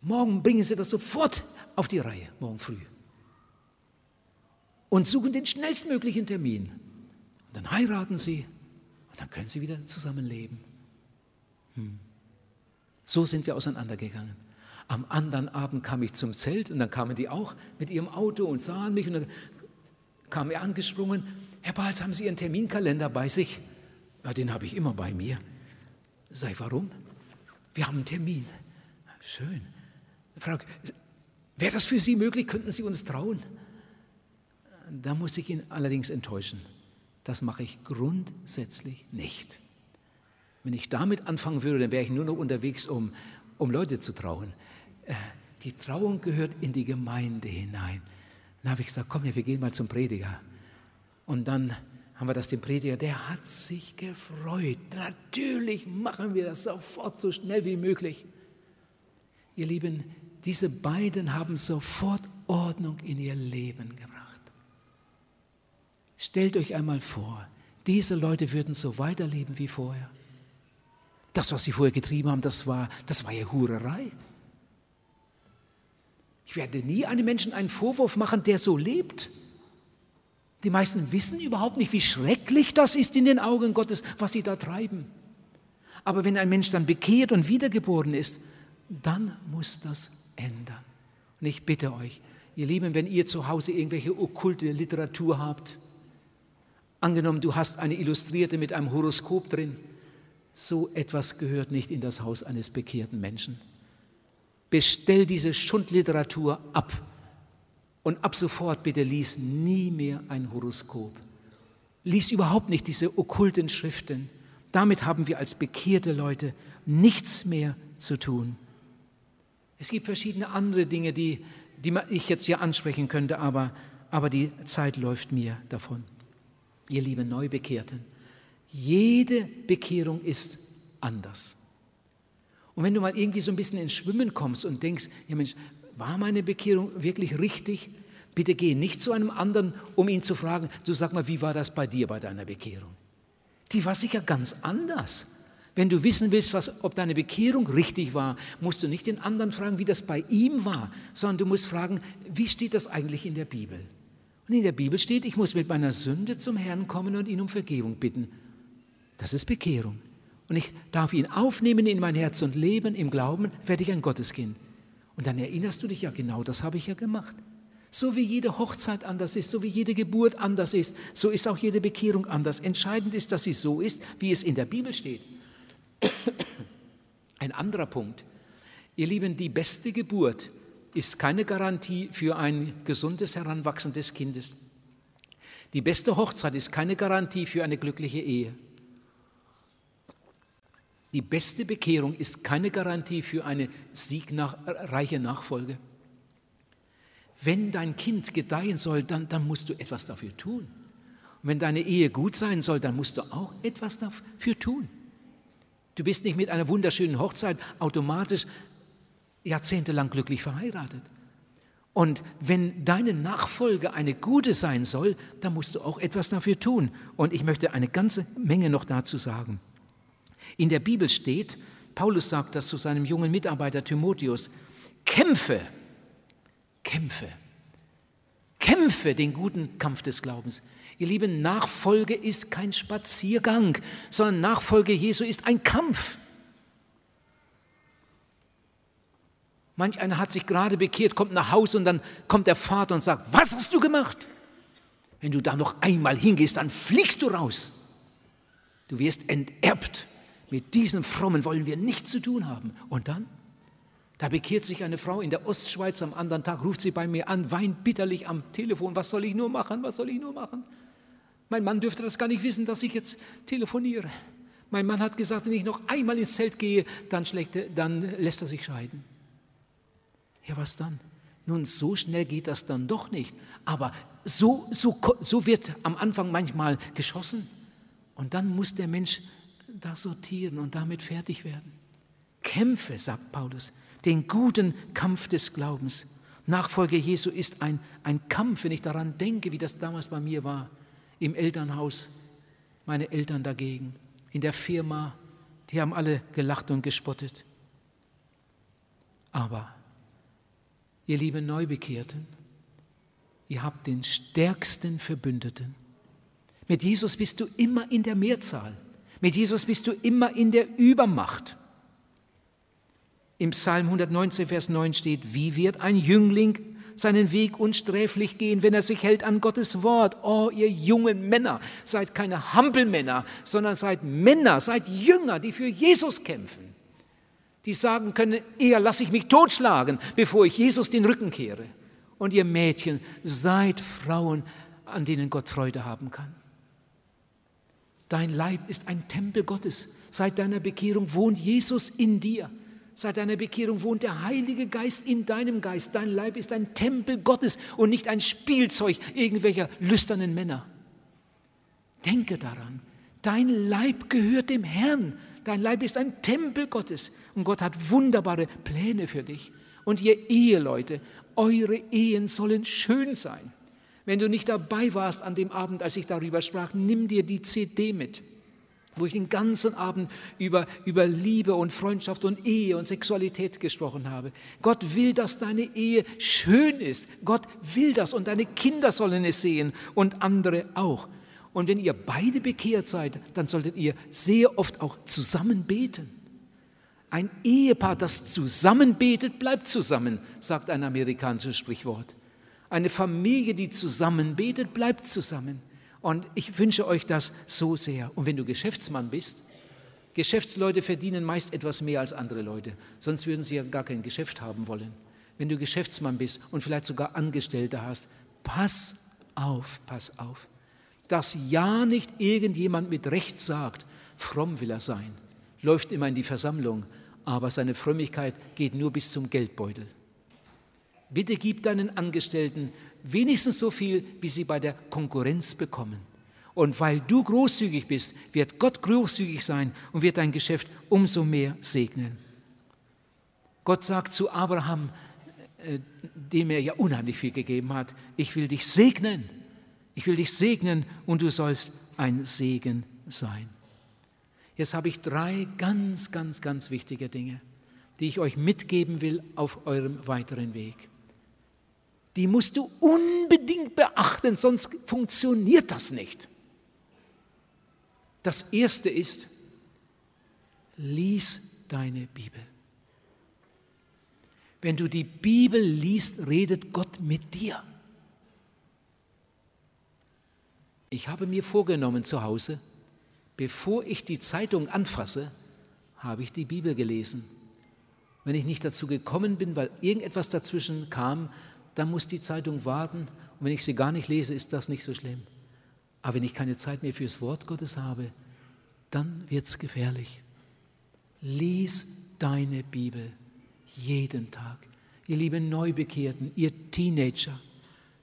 Morgen bringen Sie das sofort auf die Reihe, morgen früh. Und suchen den schnellstmöglichen Termin. Und dann heiraten Sie und dann können Sie wieder zusammenleben. Hm. So sind wir auseinandergegangen. Am anderen Abend kam ich zum Zelt und dann kamen die auch mit ihrem Auto und sahen mich und dann kam er angesprungen Herr Balz, haben Sie Ihren Terminkalender bei sich? Ja, den habe ich immer bei mir. Sei warum? Wir haben einen Termin. Schön. Frau, wäre das für Sie möglich? Könnten Sie uns trauen? Da muss ich ihn allerdings enttäuschen. Das mache ich grundsätzlich nicht. Wenn ich damit anfangen würde, dann wäre ich nur noch unterwegs, um, um Leute zu trauen. Die Trauung gehört in die Gemeinde hinein. Dann habe ich gesagt, komm wir gehen mal zum Prediger. Und dann haben wir das dem Prediger, der hat sich gefreut. Natürlich machen wir das sofort so schnell wie möglich. Ihr Lieben, diese beiden haben sofort Ordnung in ihr Leben gebracht. Stellt euch einmal vor, diese Leute würden so weiterleben wie vorher. Das, was sie vorher getrieben haben, das war, das war ja Hurerei. Ich werde nie einem Menschen einen Vorwurf machen, der so lebt. Die meisten wissen überhaupt nicht, wie schrecklich das ist in den Augen Gottes, was sie da treiben. Aber wenn ein Mensch dann bekehrt und wiedergeboren ist, dann muss das ändern. Und ich bitte euch, ihr Lieben, wenn ihr zu Hause irgendwelche okkulte Literatur habt, angenommen, du hast eine Illustrierte mit einem Horoskop drin, So etwas gehört nicht in das Haus eines bekehrten Menschen. Bestell diese Schundliteratur ab und ab sofort bitte lies nie mehr ein Horoskop. Lies überhaupt nicht diese okkulten Schriften. Damit haben wir als bekehrte Leute nichts mehr zu tun. Es gibt verschiedene andere Dinge, die, die ich jetzt hier ansprechen könnte, aber, aber die Zeit läuft mir davon. Ihr lieben Neubekehrten, jede Bekehrung ist anders. Und wenn du mal irgendwie so ein bisschen ins Schwimmen kommst und denkst, ja Mensch, war meine Bekehrung wirklich richtig? Bitte geh nicht zu einem anderen, um ihn zu fragen, du sag mal, wie war das bei dir bei deiner Bekehrung? Die war sicher ganz anders. Wenn du wissen willst, was, ob deine Bekehrung richtig war, musst du nicht den anderen fragen, wie das bei ihm war, sondern du musst fragen, wie steht das eigentlich in der Bibel? Und in der Bibel steht, ich muss mit meiner Sünde zum Herrn kommen und ihn um Vergebung bitten. Das ist Bekehrung. Und ich darf ihn aufnehmen in mein Herz und leben im Glauben, werde ich ein Gotteskind. Und dann erinnerst du dich, ja genau das habe ich ja gemacht. So wie jede Hochzeit anders ist, so wie jede Geburt anders ist, so ist auch jede Bekehrung anders. Entscheidend ist, dass sie so ist, wie es in der Bibel steht. Ein anderer Punkt. Ihr Lieben, die beste Geburt ist keine Garantie für ein gesundes Heranwachsen des Kindes. Die beste Hochzeit ist keine Garantie für eine glückliche Ehe. Die beste Bekehrung ist keine Garantie für eine siegreiche Nachfolge. Wenn dein Kind gedeihen soll, dann, dann musst du etwas dafür tun. Und wenn deine Ehe gut sein soll, dann musst du auch etwas dafür tun. Du bist nicht mit einer wunderschönen Hochzeit automatisch jahrzehntelang glücklich verheiratet. Und wenn deine Nachfolge eine gute sein soll, dann musst du auch etwas dafür tun. Und ich möchte eine ganze Menge noch dazu sagen. In der Bibel steht, Paulus sagt das zu seinem jungen Mitarbeiter Timotheus, kämpfe, kämpfe, kämpfe den guten Kampf des Glaubens. Ihr Lieben, Nachfolge ist kein Spaziergang, sondern Nachfolge Jesu ist ein Kampf. Manch einer hat sich gerade bekehrt, kommt nach Hause und dann kommt der Vater und sagt, was hast du gemacht? Wenn du da noch einmal hingehst, dann fliegst du raus. Du wirst enterbt. Mit diesen Frommen wollen wir nichts zu tun haben. Und dann? Da bekehrt sich eine Frau in der Ostschweiz, am anderen Tag ruft sie bei mir an, weint bitterlich am Telefon. Was soll ich nur machen? Was soll ich nur machen? Mein Mann dürfte das gar nicht wissen, dass ich jetzt telefoniere. Mein Mann hat gesagt, wenn ich noch einmal ins Zelt gehe, dann, er, dann lässt er sich scheiden. Ja, was dann? Nun, so schnell geht das dann doch nicht. Aber so, so, so wird am Anfang manchmal geschossen. Und dann muss der Mensch da sortieren und damit fertig werden. Kämpfe, sagt Paulus, den guten Kampf des Glaubens. Nachfolge Jesu ist ein, ein Kampf, wenn ich daran denke, wie das damals bei mir war, im Elternhaus, meine Eltern dagegen, in der Firma, die haben alle gelacht und gespottet. Aber, ihr lieben Neubekehrten, ihr habt den stärksten Verbündeten. Mit Jesus bist du immer in der Mehrzahl. Mit Jesus bist du immer in der Übermacht. Im Psalm 119, Vers 9 steht, wie wird ein Jüngling seinen Weg unsträflich gehen, wenn er sich hält an Gottes Wort. Oh, ihr jungen Männer, seid keine Hampelmänner, sondern seid Männer, seid Jünger, die für Jesus kämpfen. Die sagen können, eher lasse ich mich totschlagen, bevor ich Jesus den Rücken kehre. Und ihr Mädchen, seid Frauen, an denen Gott Freude haben kann. Dein Leib ist ein Tempel Gottes. Seit deiner Bekehrung wohnt Jesus in dir. Seit deiner Bekehrung wohnt der Heilige Geist in deinem Geist. Dein Leib ist ein Tempel Gottes und nicht ein Spielzeug irgendwelcher lüsternen Männer. Denke daran, dein Leib gehört dem Herrn. Dein Leib ist ein Tempel Gottes und Gott hat wunderbare Pläne für dich. Und ihr Eheleute, eure Ehen sollen schön sein. Wenn du nicht dabei warst an dem Abend, als ich darüber sprach, nimm dir die CD mit, wo ich den ganzen Abend über, über Liebe und Freundschaft und Ehe und Sexualität gesprochen habe. Gott will, dass deine Ehe schön ist. Gott will das und deine Kinder sollen es sehen und andere auch. Und wenn ihr beide bekehrt seid, dann solltet ihr sehr oft auch zusammen beten. Ein Ehepaar, das zusammen betet, bleibt zusammen, sagt ein amerikanisches Sprichwort. Eine Familie, die zusammen betet, bleibt zusammen. Und ich wünsche euch das so sehr. Und wenn du Geschäftsmann bist, Geschäftsleute verdienen meist etwas mehr als andere Leute, sonst würden sie ja gar kein Geschäft haben wollen. Wenn du Geschäftsmann bist und vielleicht sogar Angestellte hast, pass auf, pass auf, dass ja nicht irgendjemand mit Recht sagt, fromm will er sein, läuft immer in die Versammlung, aber seine Frömmigkeit geht nur bis zum Geldbeutel. Bitte gib deinen Angestellten wenigstens so viel, wie sie bei der Konkurrenz bekommen. Und weil du großzügig bist, wird Gott großzügig sein und wird dein Geschäft umso mehr segnen. Gott sagt zu Abraham, äh, dem er ja unheimlich viel gegeben hat, ich will dich segnen. Ich will dich segnen und du sollst ein Segen sein. Jetzt habe ich drei ganz, ganz, ganz wichtige Dinge, die ich euch mitgeben will auf eurem weiteren Weg. Die musst du unbedingt beachten, sonst funktioniert das nicht. Das erste ist, lies deine Bibel. Wenn du die Bibel liest, redet Gott mit dir. Ich habe mir vorgenommen zu Hause, bevor ich die Zeitung anfasse, habe ich die Bibel gelesen. Wenn ich nicht dazu gekommen bin, weil irgendetwas dazwischen kam, dann muss die Zeitung warten. Und wenn ich sie gar nicht lese, ist das nicht so schlimm. Aber wenn ich keine Zeit mehr fürs Wort Gottes habe, dann wird es gefährlich. Lies deine Bibel jeden Tag. Ihr lieben Neubekehrten, ihr Teenager,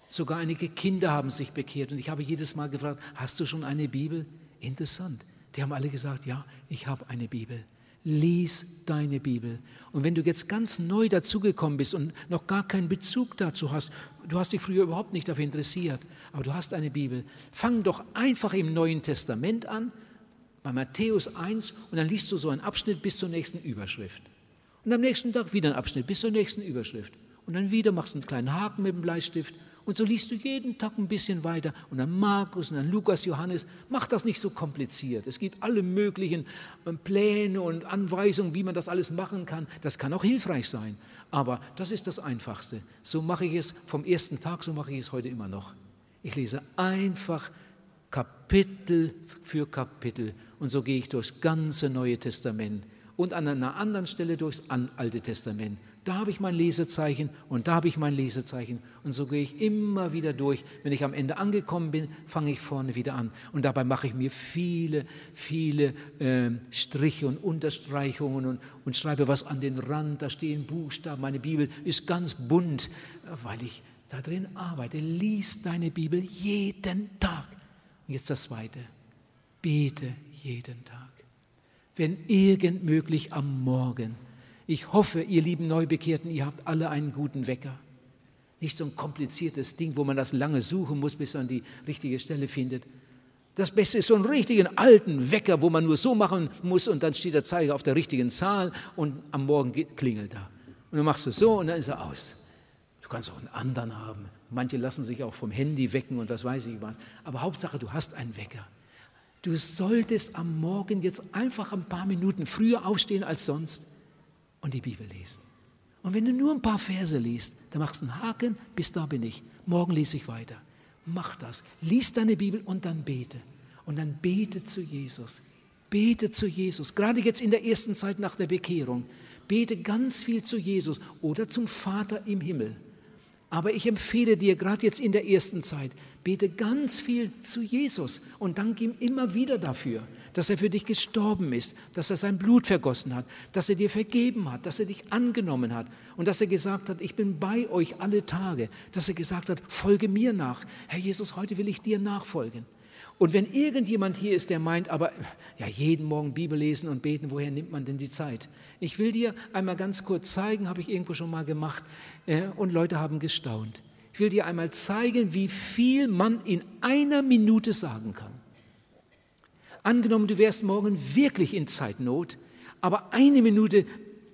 sogar einige Kinder haben sich bekehrt. Und ich habe jedes Mal gefragt, hast du schon eine Bibel? Interessant. Die haben alle gesagt, ja, ich habe eine Bibel. Lies deine Bibel. Und wenn du jetzt ganz neu dazugekommen bist und noch gar keinen Bezug dazu hast, du hast dich früher überhaupt nicht dafür interessiert, aber du hast eine Bibel, fang doch einfach im Neuen Testament an, bei Matthäus 1, und dann liest du so einen Abschnitt bis zur nächsten Überschrift. Und am nächsten Tag wieder einen Abschnitt bis zur nächsten Überschrift. Und dann wieder machst du einen kleinen Haken mit dem Bleistift und so liest du jeden Tag ein bisschen weiter. Und dann Markus und dann Lukas, Johannes. Mach das nicht so kompliziert. Es gibt alle möglichen ähm, Pläne und Anweisungen, wie man das alles machen kann. Das kann auch hilfreich sein. Aber das ist das Einfachste. So mache ich es vom ersten Tag, so mache ich es heute immer noch. Ich lese einfach Kapitel für Kapitel und so gehe ich durchs ganze Neue Testament und an einer anderen Stelle durchs Alte Testament da habe ich mein Lesezeichen und da habe ich mein Lesezeichen. Und so gehe ich immer wieder durch. Wenn ich am Ende angekommen bin, fange ich vorne wieder an. Und dabei mache ich mir viele, viele äh, Striche und Unterstreichungen und, und schreibe was an den Rand. Da stehen Buchstaben. Meine Bibel ist ganz bunt, weil ich da drin arbeite. Lies deine Bibel jeden Tag. Und jetzt das Zweite. Bete jeden Tag. Wenn irgend möglich am Morgen ich hoffe, ihr lieben Neubekehrten, ihr habt alle einen guten Wecker. Nicht so ein kompliziertes Ding, wo man das lange suchen muss, bis man die richtige Stelle findet. Das Beste ist so einen richtigen alten Wecker, wo man nur so machen muss und dann steht der Zeiger auf der richtigen Zahl und am Morgen klingelt er. Und dann machst du so und dann ist er aus. Du kannst auch einen anderen haben. Manche lassen sich auch vom Handy wecken und das weiß ich was. Aber Hauptsache, du hast einen Wecker. Du solltest am Morgen jetzt einfach ein paar Minuten früher aufstehen als sonst und die Bibel lesen. Und wenn du nur ein paar Verse liest, dann machst du einen Haken, bis da bin ich. Morgen lese ich weiter. Mach das. Lies deine Bibel und dann bete. Und dann bete zu Jesus. Bete zu Jesus. Gerade jetzt in der ersten Zeit nach der Bekehrung. Bete ganz viel zu Jesus oder zum Vater im Himmel. Aber ich empfehle dir gerade jetzt in der ersten Zeit, bete ganz viel zu Jesus und dank ihm immer wieder dafür, dass er für dich gestorben ist, dass er sein Blut vergossen hat, dass er dir vergeben hat, dass er dich angenommen hat und dass er gesagt hat, ich bin bei euch alle Tage, dass er gesagt hat, folge mir nach. Herr Jesus, heute will ich dir nachfolgen. Und wenn irgendjemand hier ist, der meint, aber ja, jeden Morgen Bibel lesen und beten, woher nimmt man denn die Zeit? Ich will dir einmal ganz kurz zeigen, habe ich irgendwo schon mal gemacht, äh, und Leute haben gestaunt. Ich will dir einmal zeigen, wie viel man in einer Minute sagen kann. Angenommen, du wärst morgen wirklich in Zeitnot, aber eine Minute,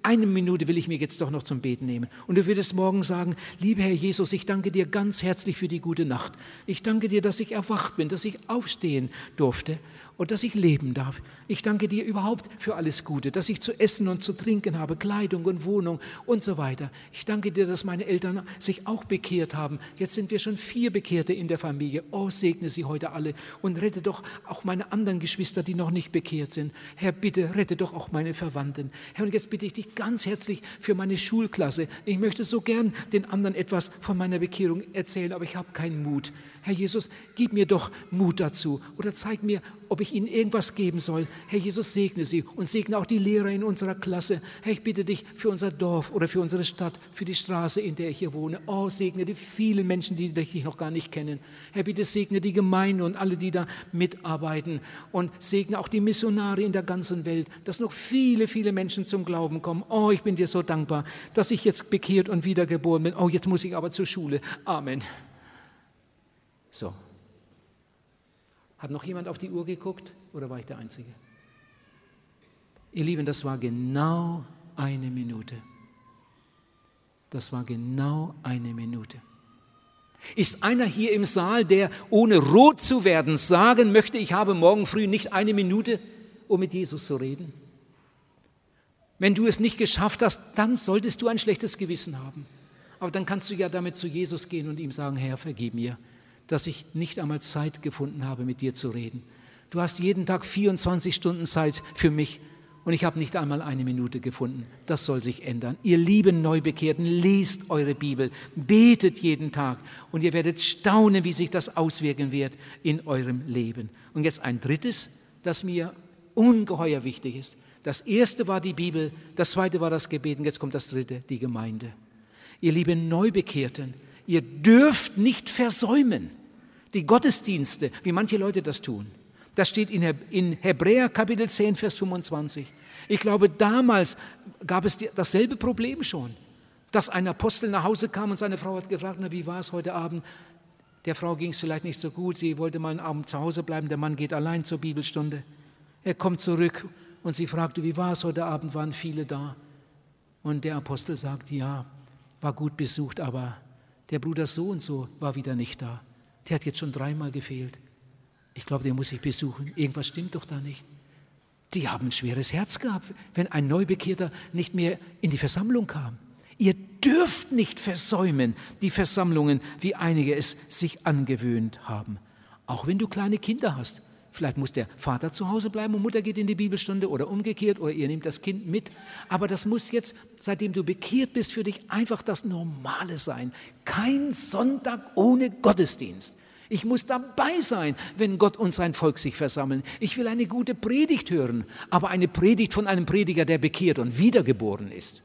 eine Minute will ich mir jetzt doch noch zum Beten nehmen. Und du würdest morgen sagen, lieber Herr Jesus, ich danke dir ganz herzlich für die gute Nacht. Ich danke dir, dass ich erwacht bin, dass ich aufstehen durfte. und dass ich leben darf. Ich danke dir überhaupt für alles Gute, dass ich zu essen und zu trinken habe, Kleidung und Wohnung und so weiter. Ich danke dir, dass meine Eltern sich auch bekehrt haben. Jetzt sind wir schon vier Bekehrte in der Familie. Oh, segne sie heute alle und rette doch auch meine anderen Geschwister, die noch nicht bekehrt sind. Herr, bitte rette doch auch meine Verwandten. Herr, und jetzt bitte ich dich ganz herzlich für meine Schulklasse. Ich möchte so gern den anderen etwas von meiner Bekehrung erzählen, aber ich habe keinen Mut. Herr Jesus, gib mir doch Mut dazu oder zeig mir, ob ich ihnen irgendwas geben soll. Herr Jesus, segne sie und segne auch die Lehrer in unserer Klasse. Herr, ich bitte dich für unser Dorf oder für unsere Stadt, für die Straße, in der ich hier wohne. Oh, segne die vielen Menschen, die dich noch gar nicht kennen. Herr, bitte segne die Gemeinde und alle, die da mitarbeiten und segne auch die Missionare in der ganzen Welt, dass noch viele, viele Menschen zum Glauben kommen. Oh, ich bin dir so dankbar, dass ich jetzt bekehrt und wiedergeboren bin. Oh, jetzt muss ich aber zur Schule. Amen. So. Hat noch jemand auf die Uhr geguckt oder war ich der Einzige? Ihr Lieben, das war genau eine Minute. Das war genau eine Minute. Ist einer hier im Saal, der ohne rot zu werden sagen möchte, ich habe morgen früh nicht eine Minute, um mit Jesus zu reden? Wenn du es nicht geschafft hast, dann solltest du ein schlechtes Gewissen haben. Aber dann kannst du ja damit zu Jesus gehen und ihm sagen, Herr, vergib mir dass ich nicht einmal Zeit gefunden habe, mit dir zu reden. Du hast jeden Tag 24 Stunden Zeit für mich und ich habe nicht einmal eine Minute gefunden. Das soll sich ändern. Ihr lieben Neubekehrten, lest eure Bibel, betet jeden Tag und ihr werdet staunen, wie sich das auswirken wird in eurem Leben. Und jetzt ein drittes, das mir ungeheuer wichtig ist. Das erste war die Bibel, das zweite war das Gebet und jetzt kommt das dritte, die Gemeinde. Ihr lieben Neubekehrten, ihr dürft nicht versäumen die Gottesdienste, wie manche Leute das tun. Das steht in Hebräer Kapitel 10, Vers 25. Ich glaube, damals gab es dasselbe Problem schon, dass ein Apostel nach Hause kam und seine Frau hat gefragt, na, wie war es heute Abend? Der Frau ging es vielleicht nicht so gut, sie wollte mal einen Abend zu Hause bleiben, der Mann geht allein zur Bibelstunde. Er kommt zurück und sie fragte, wie war es heute Abend, waren viele da? Und der Apostel sagt, ja, war gut besucht, aber der Bruder so und so war wieder nicht da. Der hat jetzt schon dreimal gefehlt. Ich glaube, der muss ich besuchen. Irgendwas stimmt doch da nicht. Die haben ein schweres Herz gehabt, wenn ein Neubekehrter nicht mehr in die Versammlung kam. Ihr dürft nicht versäumen die Versammlungen, wie einige es sich angewöhnt haben. Auch wenn du kleine Kinder hast. Vielleicht muss der Vater zu Hause bleiben und Mutter geht in die Bibelstunde oder umgekehrt oder ihr nehmt das Kind mit. Aber das muss jetzt, seitdem du bekehrt bist, für dich einfach das Normale sein. Kein Sonntag ohne Gottesdienst. Ich muss dabei sein, wenn Gott und sein Volk sich versammeln. Ich will eine gute Predigt hören, aber eine Predigt von einem Prediger, der bekehrt und wiedergeboren ist.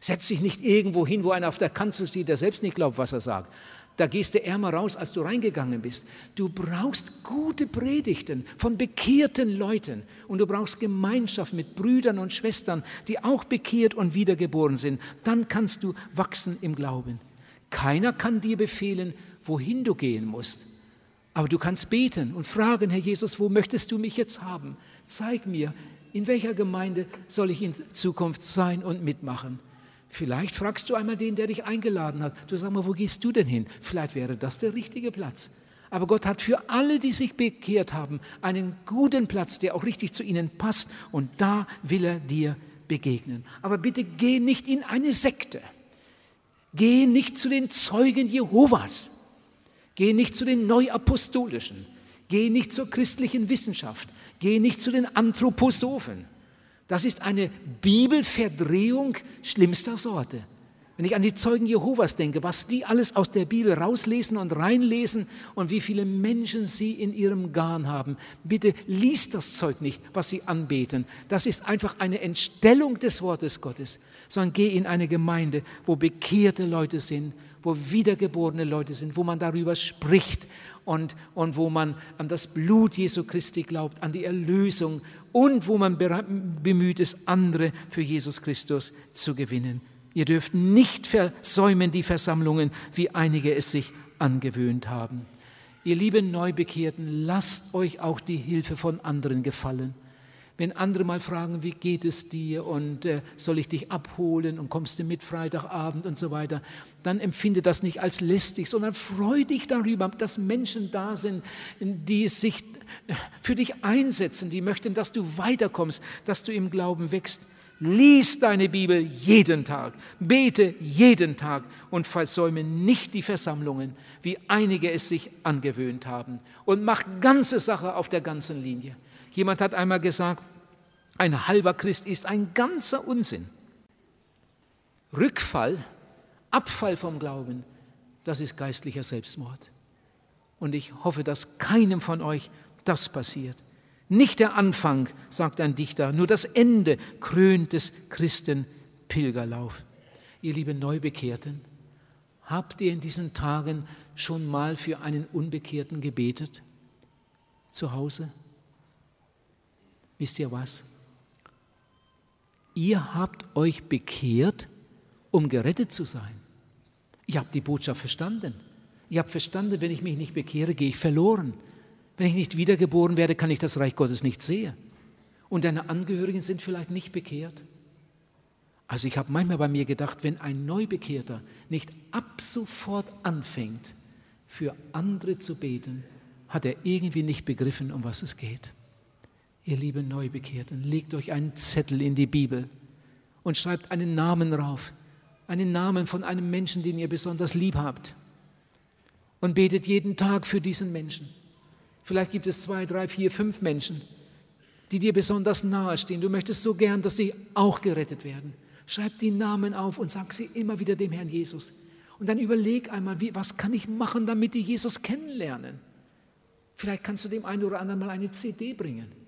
Setz dich nicht irgendwo hin, wo einer auf der Kanzel steht, der selbst nicht glaubt, was er sagt, da gehst du ärmer raus, als du reingegangen bist. Du brauchst gute Predigten von bekehrten Leuten und du brauchst Gemeinschaft mit Brüdern und Schwestern, die auch bekehrt und wiedergeboren sind. Dann kannst du wachsen im Glauben. Keiner kann dir befehlen, wohin du gehen musst. Aber du kannst beten und fragen, Herr Jesus, wo möchtest du mich jetzt haben? Zeig mir, in welcher Gemeinde soll ich in Zukunft sein und mitmachen? Vielleicht fragst du einmal den, der dich eingeladen hat. Du sag mal, wo gehst du denn hin? Vielleicht wäre das der richtige Platz. Aber Gott hat für alle, die sich bekehrt haben, einen guten Platz, der auch richtig zu ihnen passt. Und da will er dir begegnen. Aber bitte geh nicht in eine Sekte. Geh nicht zu den Zeugen Jehovas. Geh nicht zu den Neuapostolischen. Geh nicht zur christlichen Wissenschaft. Geh nicht zu den Anthroposophen. Das ist eine Bibelverdrehung schlimmster Sorte. Wenn ich an die Zeugen Jehovas denke, was die alles aus der Bibel rauslesen und reinlesen und wie viele Menschen sie in ihrem Garn haben, bitte liest das Zeug nicht, was sie anbeten. Das ist einfach eine Entstellung des Wortes Gottes, sondern geh in eine Gemeinde, wo bekehrte Leute sind, wo wiedergeborene Leute sind, wo man darüber spricht und, und wo man an das Blut Jesu Christi glaubt, an die Erlösung und wo man bemüht ist, andere für Jesus Christus zu gewinnen. Ihr dürft nicht versäumen die Versammlungen, wie einige es sich angewöhnt haben. Ihr lieben Neubekehrten, lasst euch auch die Hilfe von anderen gefallen. Wenn andere mal fragen, wie geht es dir und äh, soll ich dich abholen und kommst du mit Freitagabend und so weiter, dann empfinde das nicht als lästig, sondern freu dich darüber, dass Menschen da sind, die sich äh, für dich einsetzen, die möchten, dass du weiterkommst, dass du im Glauben wächst. Lies deine Bibel jeden Tag, bete jeden Tag und versäume nicht die Versammlungen, wie einige es sich angewöhnt haben. Und mach ganze Sache auf der ganzen Linie. Jemand hat einmal gesagt, ein halber Christ ist ein ganzer Unsinn. Rückfall, Abfall vom Glauben, das ist geistlicher Selbstmord. Und ich hoffe, dass keinem von euch das passiert. Nicht der Anfang, sagt ein Dichter, nur das Ende krönt des Christen Pilgerlauf. Ihr lieben Neubekehrten, habt ihr in diesen Tagen schon mal für einen Unbekehrten gebetet? Zu Hause? Wisst ihr was? Ihr habt euch bekehrt, um gerettet zu sein. Ihr habt die Botschaft verstanden. Ihr habt verstanden, wenn ich mich nicht bekehre, gehe ich verloren. Wenn ich nicht wiedergeboren werde, kann ich das Reich Gottes nicht sehen. Und deine Angehörigen sind vielleicht nicht bekehrt. Also ich habe manchmal bei mir gedacht, wenn ein Neubekehrter nicht ab sofort anfängt, für andere zu beten, hat er irgendwie nicht begriffen, um was es geht. Ihr lieben Neubekehrten, legt euch einen Zettel in die Bibel und schreibt einen Namen drauf, einen Namen von einem Menschen, den ihr besonders lieb habt. Und betet jeden Tag für diesen Menschen. Vielleicht gibt es zwei, drei, vier, fünf Menschen, die dir besonders nahe stehen. Du möchtest so gern, dass sie auch gerettet werden. Schreib die Namen auf und sag sie immer wieder dem Herrn Jesus. Und dann überleg einmal, wie, was kann ich machen, damit die Jesus kennenlernen? Vielleicht kannst du dem einen oder anderen mal eine CD bringen.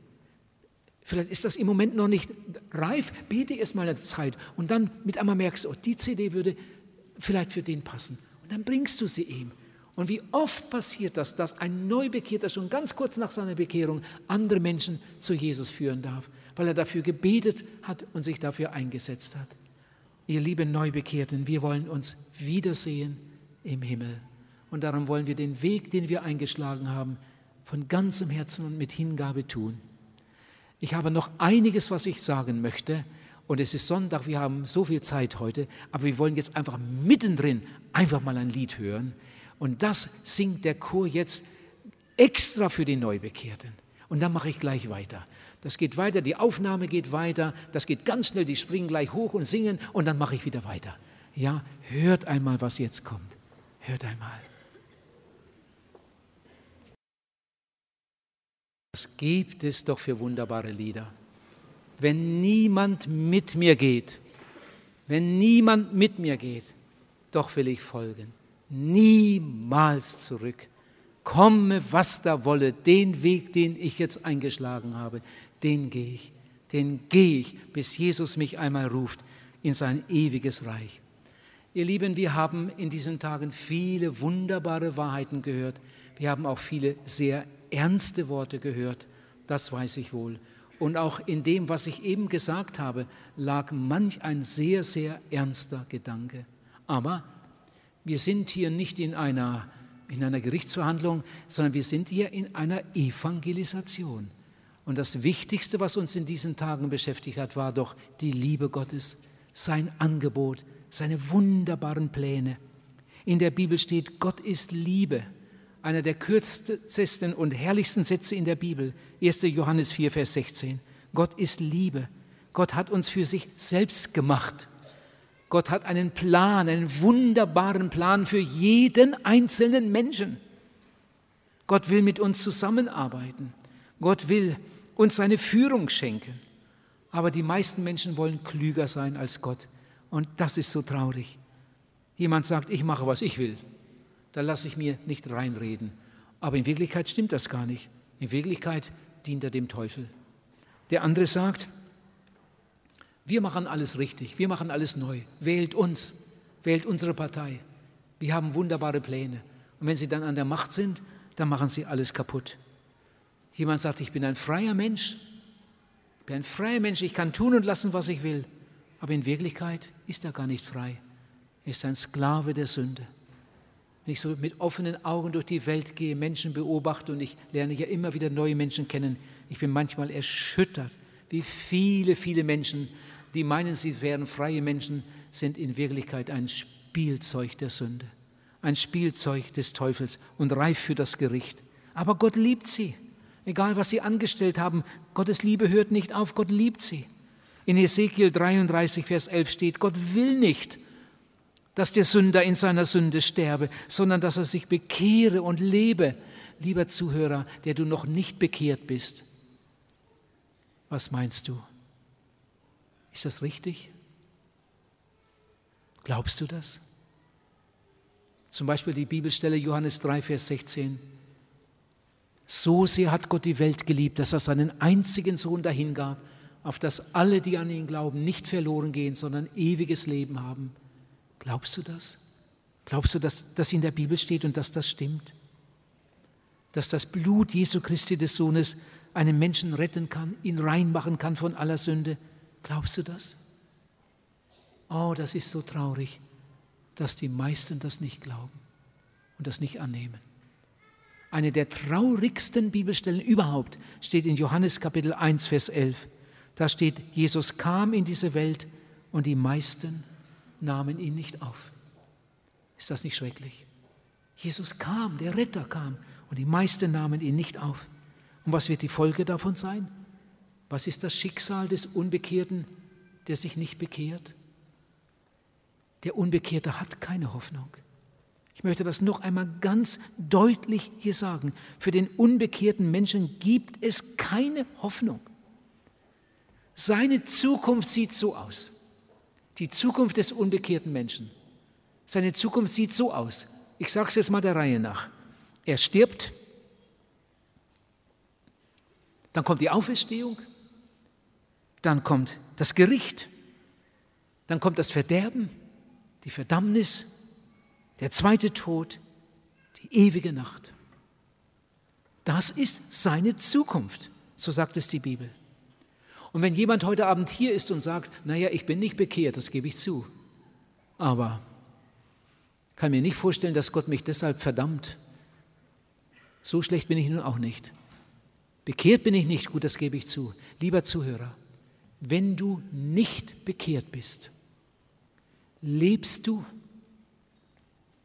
Vielleicht ist das im Moment noch nicht reif. Bete erst mal eine Zeit und dann mit einmal merkst du, oh, die CD würde vielleicht für den passen. Und dann bringst du sie ihm. Und wie oft passiert das, dass ein Neubekehrter schon ganz kurz nach seiner Bekehrung andere Menschen zu Jesus führen darf, weil er dafür gebetet hat und sich dafür eingesetzt hat. Ihr lieben Neubekehrten, wir wollen uns wiedersehen im Himmel. Und darum wollen wir den Weg, den wir eingeschlagen haben, von ganzem Herzen und mit Hingabe tun. Ich habe noch einiges, was ich sagen möchte. Und es ist Sonntag, wir haben so viel Zeit heute, aber wir wollen jetzt einfach mittendrin einfach mal ein Lied hören. Und das singt der Chor jetzt extra für die Neubekehrten. Und dann mache ich gleich weiter. Das geht weiter, die Aufnahme geht weiter, das geht ganz schnell, die springen gleich hoch und singen und dann mache ich wieder weiter. Ja, hört einmal, was jetzt kommt. Hört einmal. Was gibt es doch für wunderbare Lieder? Wenn niemand mit mir geht, wenn niemand mit mir geht, doch will ich folgen niemals zurück. Komme, was da wolle, den Weg, den ich jetzt eingeschlagen habe, den gehe ich, den gehe ich, bis Jesus mich einmal ruft in sein ewiges Reich. Ihr Lieben, wir haben in diesen Tagen viele wunderbare Wahrheiten gehört. Wir haben auch viele sehr ernste Worte gehört, das weiß ich wohl. Und auch in dem, was ich eben gesagt habe, lag manch ein sehr, sehr ernster Gedanke. Aber wir sind hier nicht in einer, in einer Gerichtsverhandlung, sondern wir sind hier in einer Evangelisation. Und das Wichtigste, was uns in diesen Tagen beschäftigt hat, war doch die Liebe Gottes, sein Angebot, seine wunderbaren Pläne. In der Bibel steht, Gott ist Liebe. Einer der kürzesten und herrlichsten Sätze in der Bibel, 1. Johannes 4, Vers 16. Gott ist Liebe. Gott hat uns für sich selbst gemacht. Gott hat einen Plan, einen wunderbaren Plan für jeden einzelnen Menschen. Gott will mit uns zusammenarbeiten. Gott will uns seine Führung schenken. Aber die meisten Menschen wollen klüger sein als Gott. Und das ist so traurig. Jemand sagt, ich mache, was ich will. Da lasse ich mir nicht reinreden. Aber in Wirklichkeit stimmt das gar nicht. In Wirklichkeit dient er dem Teufel. Der andere sagt, wir machen alles richtig, wir machen alles neu. Wählt uns, wählt unsere Partei. Wir haben wunderbare Pläne. Und wenn sie dann an der Macht sind, dann machen sie alles kaputt. Jemand sagt, ich bin ein freier Mensch. Ich bin ein freier Mensch, ich kann tun und lassen, was ich will. Aber in Wirklichkeit ist er gar nicht frei. Er ist ein Sklave der Sünde. Wenn ich so mit offenen Augen durch die Welt gehe, Menschen beobachte und ich lerne ja immer wieder neue Menschen kennen, ich bin manchmal erschüttert, wie viele, viele Menschen, die meinen, sie wären freie Menschen, sind in Wirklichkeit ein Spielzeug der Sünde, ein Spielzeug des Teufels und reif für das Gericht. Aber Gott liebt sie. Egal, was sie angestellt haben, Gottes Liebe hört nicht auf, Gott liebt sie. In Ezekiel 33, Vers 11 steht, Gott will nicht, dass der Sünder in seiner Sünde sterbe, sondern dass er sich bekehre und lebe. Lieber Zuhörer, der du noch nicht bekehrt bist, was meinst du? Ist das richtig? Glaubst du das? Zum Beispiel die Bibelstelle Johannes 3, Vers 16. So sehr hat Gott die Welt geliebt, dass er seinen einzigen Sohn dahingab, auf dass alle, die an ihn glauben, nicht verloren gehen, sondern ewiges Leben haben. Glaubst du das? Glaubst du, dass das in der Bibel steht und dass das stimmt? Dass das Blut Jesu Christi des Sohnes einen Menschen retten kann, ihn reinmachen kann von aller Sünde? Glaubst du das? Oh, das ist so traurig, dass die meisten das nicht glauben und das nicht annehmen. Eine der traurigsten Bibelstellen überhaupt steht in Johannes Kapitel 1, Vers 11. Da steht, Jesus kam in diese Welt und die meisten nahmen ihn nicht auf. Ist das nicht schrecklich? Jesus kam, der Retter kam und die meisten nahmen ihn nicht auf. Und was wird die Folge davon sein? Was ist das Schicksal des Unbekehrten, der sich nicht bekehrt? Der Unbekehrte hat keine Hoffnung. Ich möchte das noch einmal ganz deutlich hier sagen. Für den unbekehrten Menschen gibt es keine Hoffnung. Seine Zukunft sieht so aus die Zukunft des unbekehrten Menschen. Seine Zukunft sieht so aus. Ich sage es jetzt mal der Reihe nach. Er stirbt, dann kommt die Auferstehung, dann kommt das Gericht, dann kommt das Verderben, die Verdammnis, der zweite Tod, die ewige Nacht. Das ist seine Zukunft, so sagt es die Bibel. Und wenn jemand heute Abend hier ist und sagt, naja, ich bin nicht bekehrt, das gebe ich zu, aber kann mir nicht vorstellen, dass Gott mich deshalb verdammt. So schlecht bin ich nun auch nicht. Bekehrt bin ich nicht, gut, das gebe ich zu. Lieber Zuhörer, wenn du nicht bekehrt bist, lebst du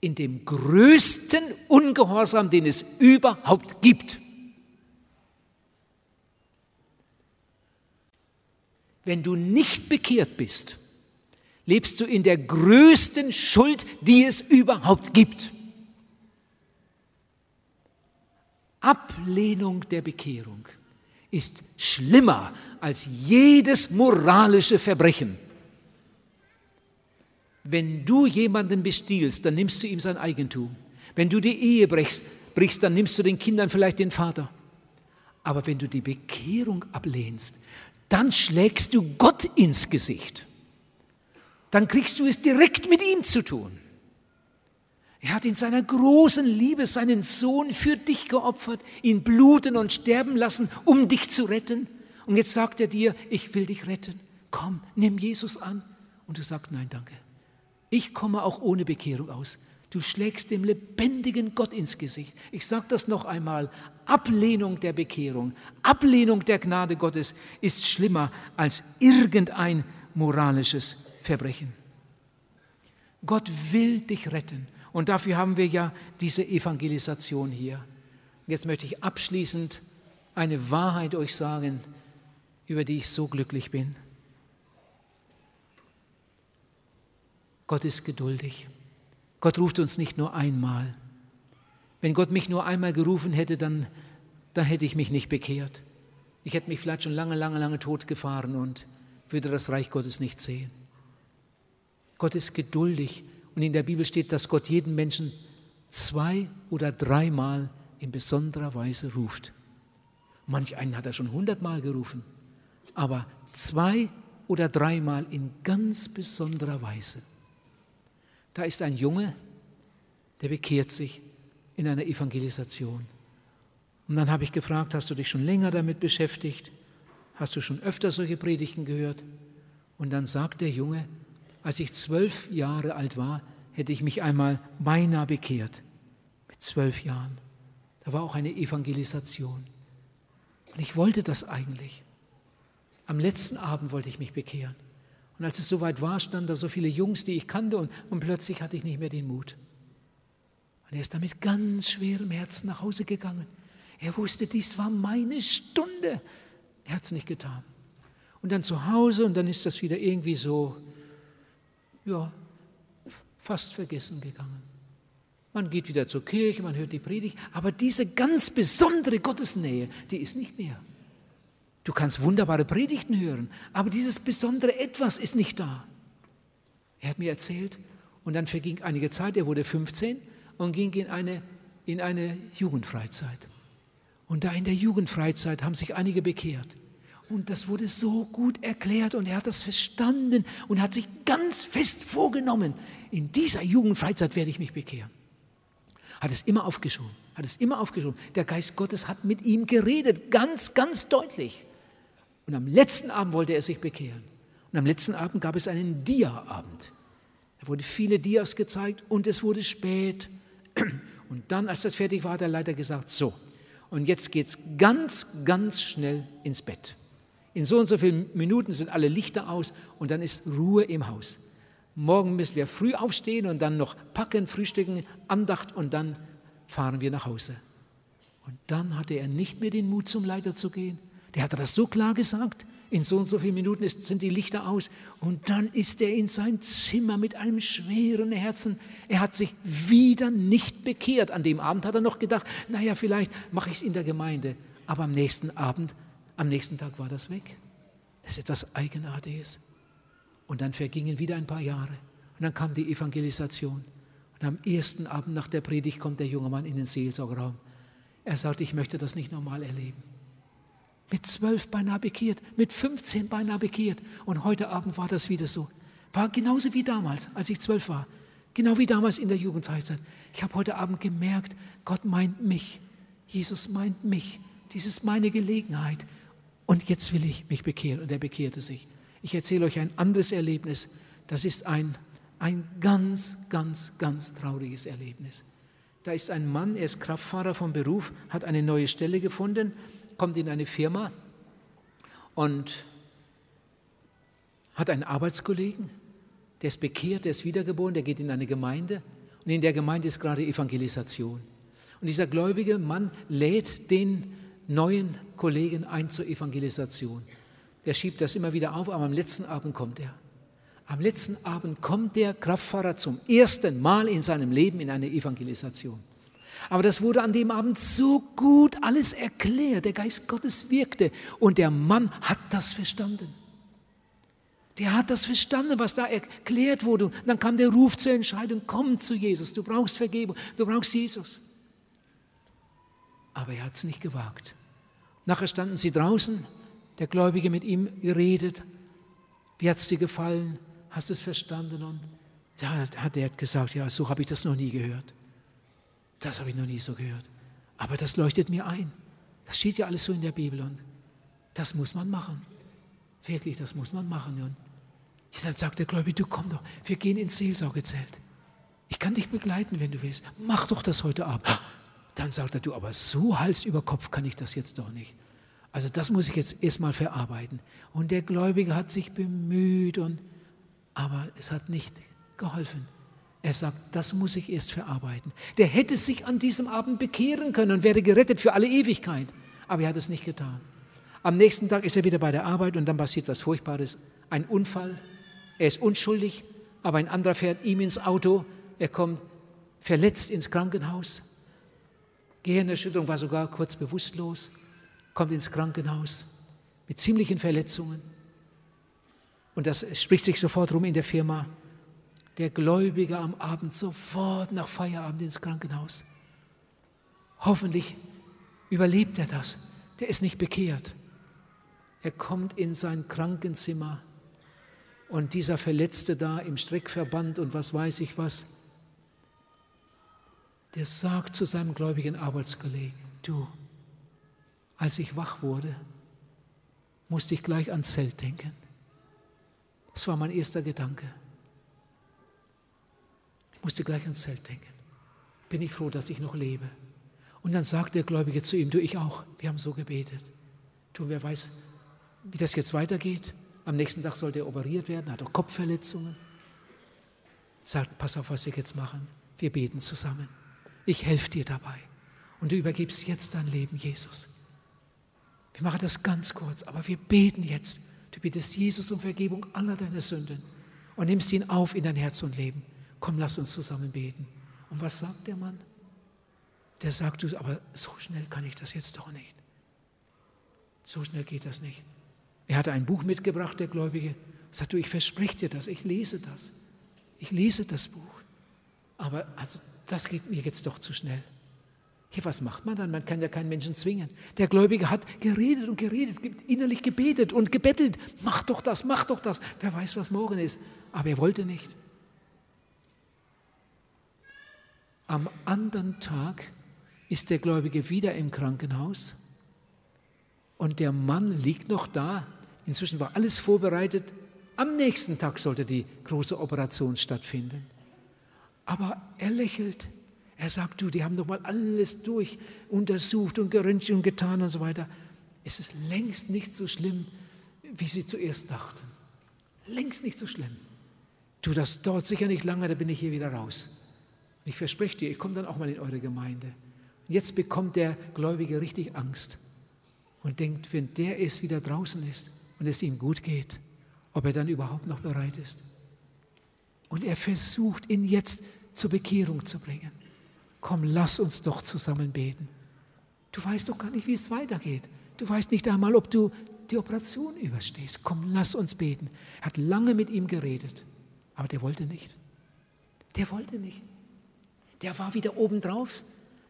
in dem größten Ungehorsam, den es überhaupt gibt. Wenn du nicht bekehrt bist, lebst du in der größten Schuld, die es überhaupt gibt. Ablehnung der Bekehrung ist schlimmer als jedes moralische Verbrechen. Wenn du jemanden bestiehlst, dann nimmst du ihm sein Eigentum. Wenn du die Ehe brichst, brichst, dann nimmst du den Kindern vielleicht den Vater. Aber wenn du die Bekehrung ablehnst, dann schlägst du Gott ins Gesicht. Dann kriegst du es direkt mit ihm zu tun. Er hat in seiner großen Liebe seinen Sohn für dich geopfert, ihn bluten und sterben lassen, um dich zu retten. Und jetzt sagt er dir, ich will dich retten. Komm, nimm Jesus an. Und du sagst, nein, danke. Ich komme auch ohne Bekehrung aus. Du schlägst dem lebendigen Gott ins Gesicht. Ich sage das noch einmal. Ablehnung der Bekehrung, Ablehnung der Gnade Gottes ist schlimmer als irgendein moralisches Verbrechen. Gott will dich retten. Und dafür haben wir ja diese Evangelisation hier. Jetzt möchte ich abschließend eine Wahrheit euch sagen, über die ich so glücklich bin. Gott ist geduldig. Gott ruft uns nicht nur einmal. Wenn Gott mich nur einmal gerufen hätte, dann, dann hätte ich mich nicht bekehrt. Ich hätte mich vielleicht schon lange, lange, lange tot gefahren und würde das Reich Gottes nicht sehen. Gott ist geduldig und in der Bibel steht, dass Gott jeden Menschen zwei oder dreimal in besonderer Weise ruft. Manch einen hat er schon hundertmal gerufen, aber zwei oder dreimal in ganz besonderer Weise. Da ist ein Junge, der bekehrt sich in einer Evangelisation. Und dann habe ich gefragt, hast du dich schon länger damit beschäftigt? Hast du schon öfter solche Predigten gehört? Und dann sagt der Junge, als ich zwölf Jahre alt war, hätte ich mich einmal beinahe bekehrt. Mit zwölf Jahren. Da war auch eine Evangelisation. Und ich wollte das eigentlich. Am letzten Abend wollte ich mich bekehren. Und als es soweit war, standen da so viele Jungs, die ich kannte, und, und plötzlich hatte ich nicht mehr den Mut. Und er ist damit ganz schwerem Herzen nach Hause gegangen. Er wusste, dies war meine Stunde. Er hat es nicht getan. Und dann zu Hause und dann ist das wieder irgendwie so, ja, fast vergessen gegangen. Man geht wieder zur Kirche, man hört die Predigt, aber diese ganz besondere Gottesnähe, die ist nicht mehr. Du kannst wunderbare Predigten hören, aber dieses besondere Etwas ist nicht da. Er hat mir erzählt, und dann verging einige Zeit, er wurde 15 und ging in eine, in eine Jugendfreizeit. Und da in der Jugendfreizeit haben sich einige bekehrt. Und das wurde so gut erklärt und er hat das verstanden und hat sich ganz fest vorgenommen, in dieser Jugendfreizeit werde ich mich bekehren. Hat es immer aufgeschoben, hat es immer aufgeschoben. Der Geist Gottes hat mit ihm geredet, ganz, ganz deutlich. Und am letzten Abend wollte er sich bekehren. Und am letzten Abend gab es einen Dia-Abend. Da wurden viele Dias gezeigt und es wurde spät. Und dann, als das fertig war, hat der Leiter gesagt, so, und jetzt geht es ganz, ganz schnell ins Bett. In so und so vielen Minuten sind alle Lichter aus und dann ist Ruhe im Haus. Morgen müssen wir früh aufstehen und dann noch packen, frühstücken, Andacht und dann fahren wir nach Hause. Und dann hatte er nicht mehr den Mut, zum Leiter zu gehen. Der hatte das so klar gesagt. In so und so vielen Minuten sind die Lichter aus. Und dann ist er in sein Zimmer mit einem schweren Herzen. Er hat sich wieder nicht bekehrt. An dem Abend hat er noch gedacht, naja, vielleicht mache ich es in der Gemeinde. Aber am nächsten Abend, am nächsten Tag war das weg. Das ist etwas Eigenartiges. Und dann vergingen wieder ein paar Jahre. Und dann kam die Evangelisation. Und am ersten Abend nach der Predigt kommt der junge Mann in den Seelsorgerraum. Er sagt, ich möchte das nicht normal erleben. Mit zwölf beinahe bekehrt, mit 15 beinahe bekehrt. Und heute Abend war das wieder so. War genauso wie damals, als ich zwölf war. Genau wie damals in der Jugendfreizeit. Ich habe heute Abend gemerkt, Gott meint mich. Jesus meint mich. Dies ist meine Gelegenheit. Und jetzt will ich mich bekehren. Und er bekehrte sich. Ich erzähle euch ein anderes Erlebnis. Das ist ein, ein ganz, ganz, ganz trauriges Erlebnis. Da ist ein Mann, er ist Kraftfahrer vom Beruf, hat eine neue Stelle gefunden kommt in eine Firma und hat einen Arbeitskollegen, der ist bekehrt, der ist wiedergeboren, der geht in eine Gemeinde und in der Gemeinde ist gerade Evangelisation. Und dieser gläubige Mann lädt den neuen Kollegen ein zur Evangelisation. Der schiebt das immer wieder auf, aber am letzten Abend kommt er. Am letzten Abend kommt der Kraftfahrer zum ersten Mal in seinem Leben in eine Evangelisation. Aber das wurde an dem Abend so gut alles erklärt. Der Geist Gottes wirkte und der Mann hat das verstanden. Der hat das verstanden, was da erklärt wurde. Und dann kam der Ruf zur Entscheidung, komm zu Jesus, du brauchst Vergebung, du brauchst Jesus. Aber er hat es nicht gewagt. Nachher standen sie draußen, der Gläubige mit ihm geredet. Wie hat es dir gefallen? Hast du es verstanden? Und ja, hat er gesagt, ja, so habe ich das noch nie gehört. Das habe ich noch nie so gehört. Aber das leuchtet mir ein. Das steht ja alles so in der Bibel und das muss man machen. Wirklich, das muss man machen. Und dann sagt der Gläubige, du komm doch, wir gehen ins Seelsorgezelt. Ich kann dich begleiten, wenn du willst. Mach doch das heute Abend. Dann sagt er, du, aber so Hals über Kopf kann ich das jetzt doch nicht. Also das muss ich jetzt erstmal verarbeiten. Und der Gläubige hat sich bemüht, und, aber es hat nicht geholfen. Er sagt, das muss ich erst verarbeiten. Der hätte sich an diesem Abend bekehren können und wäre gerettet für alle Ewigkeit. Aber er hat es nicht getan. Am nächsten Tag ist er wieder bei der Arbeit und dann passiert was Furchtbares. Ein Unfall. Er ist unschuldig, aber ein anderer fährt ihm ins Auto. Er kommt verletzt ins Krankenhaus. Gehirnerschütterung war sogar kurz bewusstlos. Kommt ins Krankenhaus mit ziemlichen Verletzungen. Und das spricht sich sofort rum in der Firma der Gläubige am Abend sofort nach Feierabend ins Krankenhaus. Hoffentlich überlebt er das. Der ist nicht bekehrt. Er kommt in sein Krankenzimmer und dieser Verletzte da im Streckverband und was weiß ich was, der sagt zu seinem gläubigen Arbeitskollegen, du, als ich wach wurde, musste ich gleich ans Zelt denken. Das war mein erster Gedanke musste gleich ans Zelt denken. Bin ich froh, dass ich noch lebe. Und dann sagt der Gläubige zu ihm, du, ich auch, wir haben so gebetet. Du, wer weiß, wie das jetzt weitergeht. Am nächsten Tag sollte er operiert werden, hat auch Kopfverletzungen. Sagt, pass auf, was wir jetzt machen. Wir beten zusammen. Ich helfe dir dabei. Und du übergibst jetzt dein Leben, Jesus. Wir machen das ganz kurz, aber wir beten jetzt. Du bittest Jesus um Vergebung aller deiner Sünden und nimmst ihn auf in dein Herz und Leben. Komm, lass uns zusammen beten. Und was sagt der Mann? Der sagt, du, aber so schnell kann ich das jetzt doch nicht. So schnell geht das nicht. Er hatte ein Buch mitgebracht, der Gläubige. Sagt du, ich verspreche dir das, ich lese das. Ich lese das Buch. Aber also, das geht mir jetzt doch zu schnell. Ja, was macht man dann? Man kann ja keinen Menschen zwingen. Der Gläubige hat geredet und geredet, innerlich gebetet und gebettelt. Mach doch das, mach doch das. Wer weiß, was morgen ist. Aber er wollte nicht. Am anderen Tag ist der Gläubige wieder im Krankenhaus und der Mann liegt noch da. Inzwischen war alles vorbereitet. Am nächsten Tag sollte die große Operation stattfinden. Aber er lächelt. Er sagt, du, die haben doch mal alles durch untersucht und geröntgt und getan und so weiter. Es ist längst nicht so schlimm, wie sie zuerst dachten. Längst nicht so schlimm. Du, das dauert sicher nicht lange, da bin ich hier wieder raus. Ich verspreche dir, ich komme dann auch mal in eure Gemeinde. Jetzt bekommt der Gläubige richtig Angst und denkt, wenn der es wieder draußen ist und es ihm gut geht, ob er dann überhaupt noch bereit ist. Und er versucht, ihn jetzt zur Bekehrung zu bringen. Komm, lass uns doch zusammen beten. Du weißt doch gar nicht, wie es weitergeht. Du weißt nicht einmal, ob du die Operation überstehst. Komm, lass uns beten. Er hat lange mit ihm geredet, aber der wollte nicht. Der wollte nicht. Der war wieder obendrauf.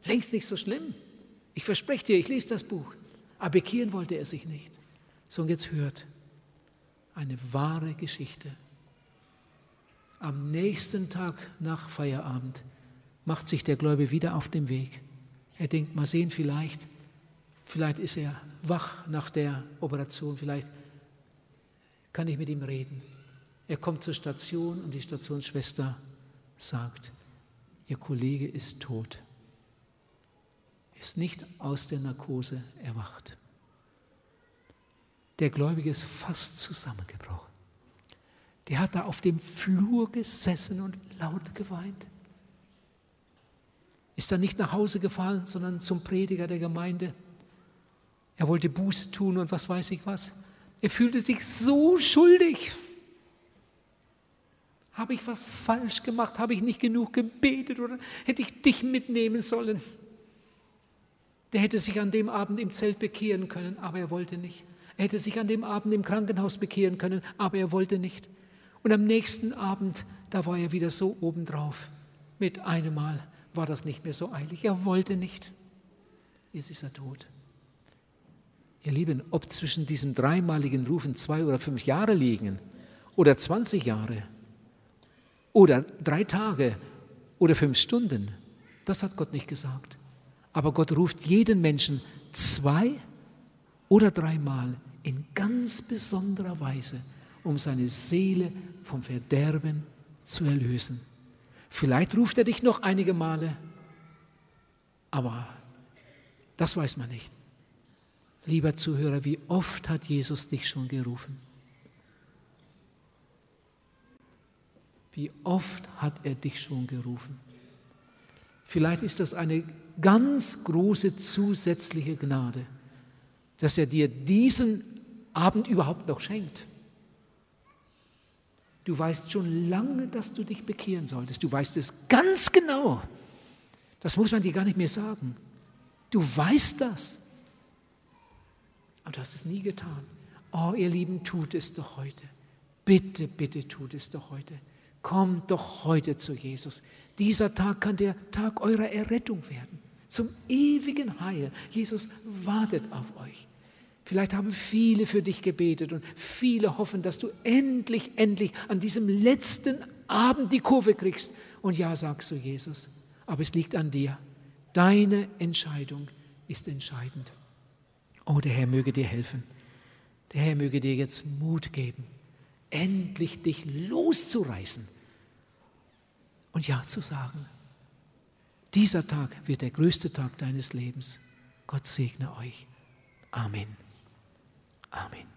Längst nicht so schlimm. Ich verspreche dir, ich lese das Buch. Aber bekehren wollte er sich nicht. So, und jetzt hört eine wahre Geschichte. Am nächsten Tag nach Feierabend macht sich der Gläubige wieder auf den Weg. Er denkt, mal sehen, vielleicht, vielleicht ist er wach nach der Operation, vielleicht kann ich mit ihm reden. Er kommt zur Station und die Stationsschwester sagt, Ihr Kollege ist tot ist nicht aus der Narkose erwacht. Der Gläubige ist fast zusammengebrochen. Der hat da auf dem Flur gesessen und laut geweint. Ist dann nicht nach Hause gefahren, sondern zum Prediger der Gemeinde. Er wollte Buße tun und was weiß ich was. Er fühlte sich so schuldig. Habe ich was falsch gemacht? Habe ich nicht genug gebetet oder hätte ich dich mitnehmen sollen? Der hätte sich an dem Abend im Zelt bekehren können, aber er wollte nicht. Er hätte sich an dem Abend im Krankenhaus bekehren können, aber er wollte nicht. Und am nächsten Abend, da war er wieder so obendrauf. Mit einem Mal war das nicht mehr so eilig. Er wollte nicht. Jetzt ist er tot. Ihr Lieben, ob zwischen diesem dreimaligen Rufen zwei oder fünf Jahre liegen oder 20 Jahre oder drei Tage oder fünf Stunden, das hat Gott nicht gesagt. Aber Gott ruft jeden Menschen zwei oder dreimal in ganz besonderer Weise, um seine Seele vom Verderben zu erlösen. Vielleicht ruft er dich noch einige Male, aber das weiß man nicht. Lieber Zuhörer, wie oft hat Jesus dich schon gerufen? Wie oft hat er dich schon gerufen? Vielleicht ist das eine ganz große zusätzliche Gnade, dass er dir diesen Abend überhaupt noch schenkt. Du weißt schon lange, dass du dich bekehren solltest. Du weißt es ganz genau. Das muss man dir gar nicht mehr sagen. Du weißt das. Aber du hast es nie getan. Oh, ihr Lieben, tut es doch heute. Bitte, bitte tut es doch heute. Kommt doch heute zu Jesus. Dieser Tag kann der Tag eurer Errettung werden, zum ewigen Heil. Jesus wartet auf euch. Vielleicht haben viele für dich gebetet und viele hoffen, dass du endlich, endlich an diesem letzten Abend die Kurve kriegst und ja sagst du Jesus. Aber es liegt an dir. Deine Entscheidung ist entscheidend. Oh, der Herr möge dir helfen. Der Herr möge dir jetzt Mut geben, endlich dich loszureißen und Ja zu sagen. Dieser Tag wird der größte Tag deines Lebens. Gott segne euch. Amen. Amen.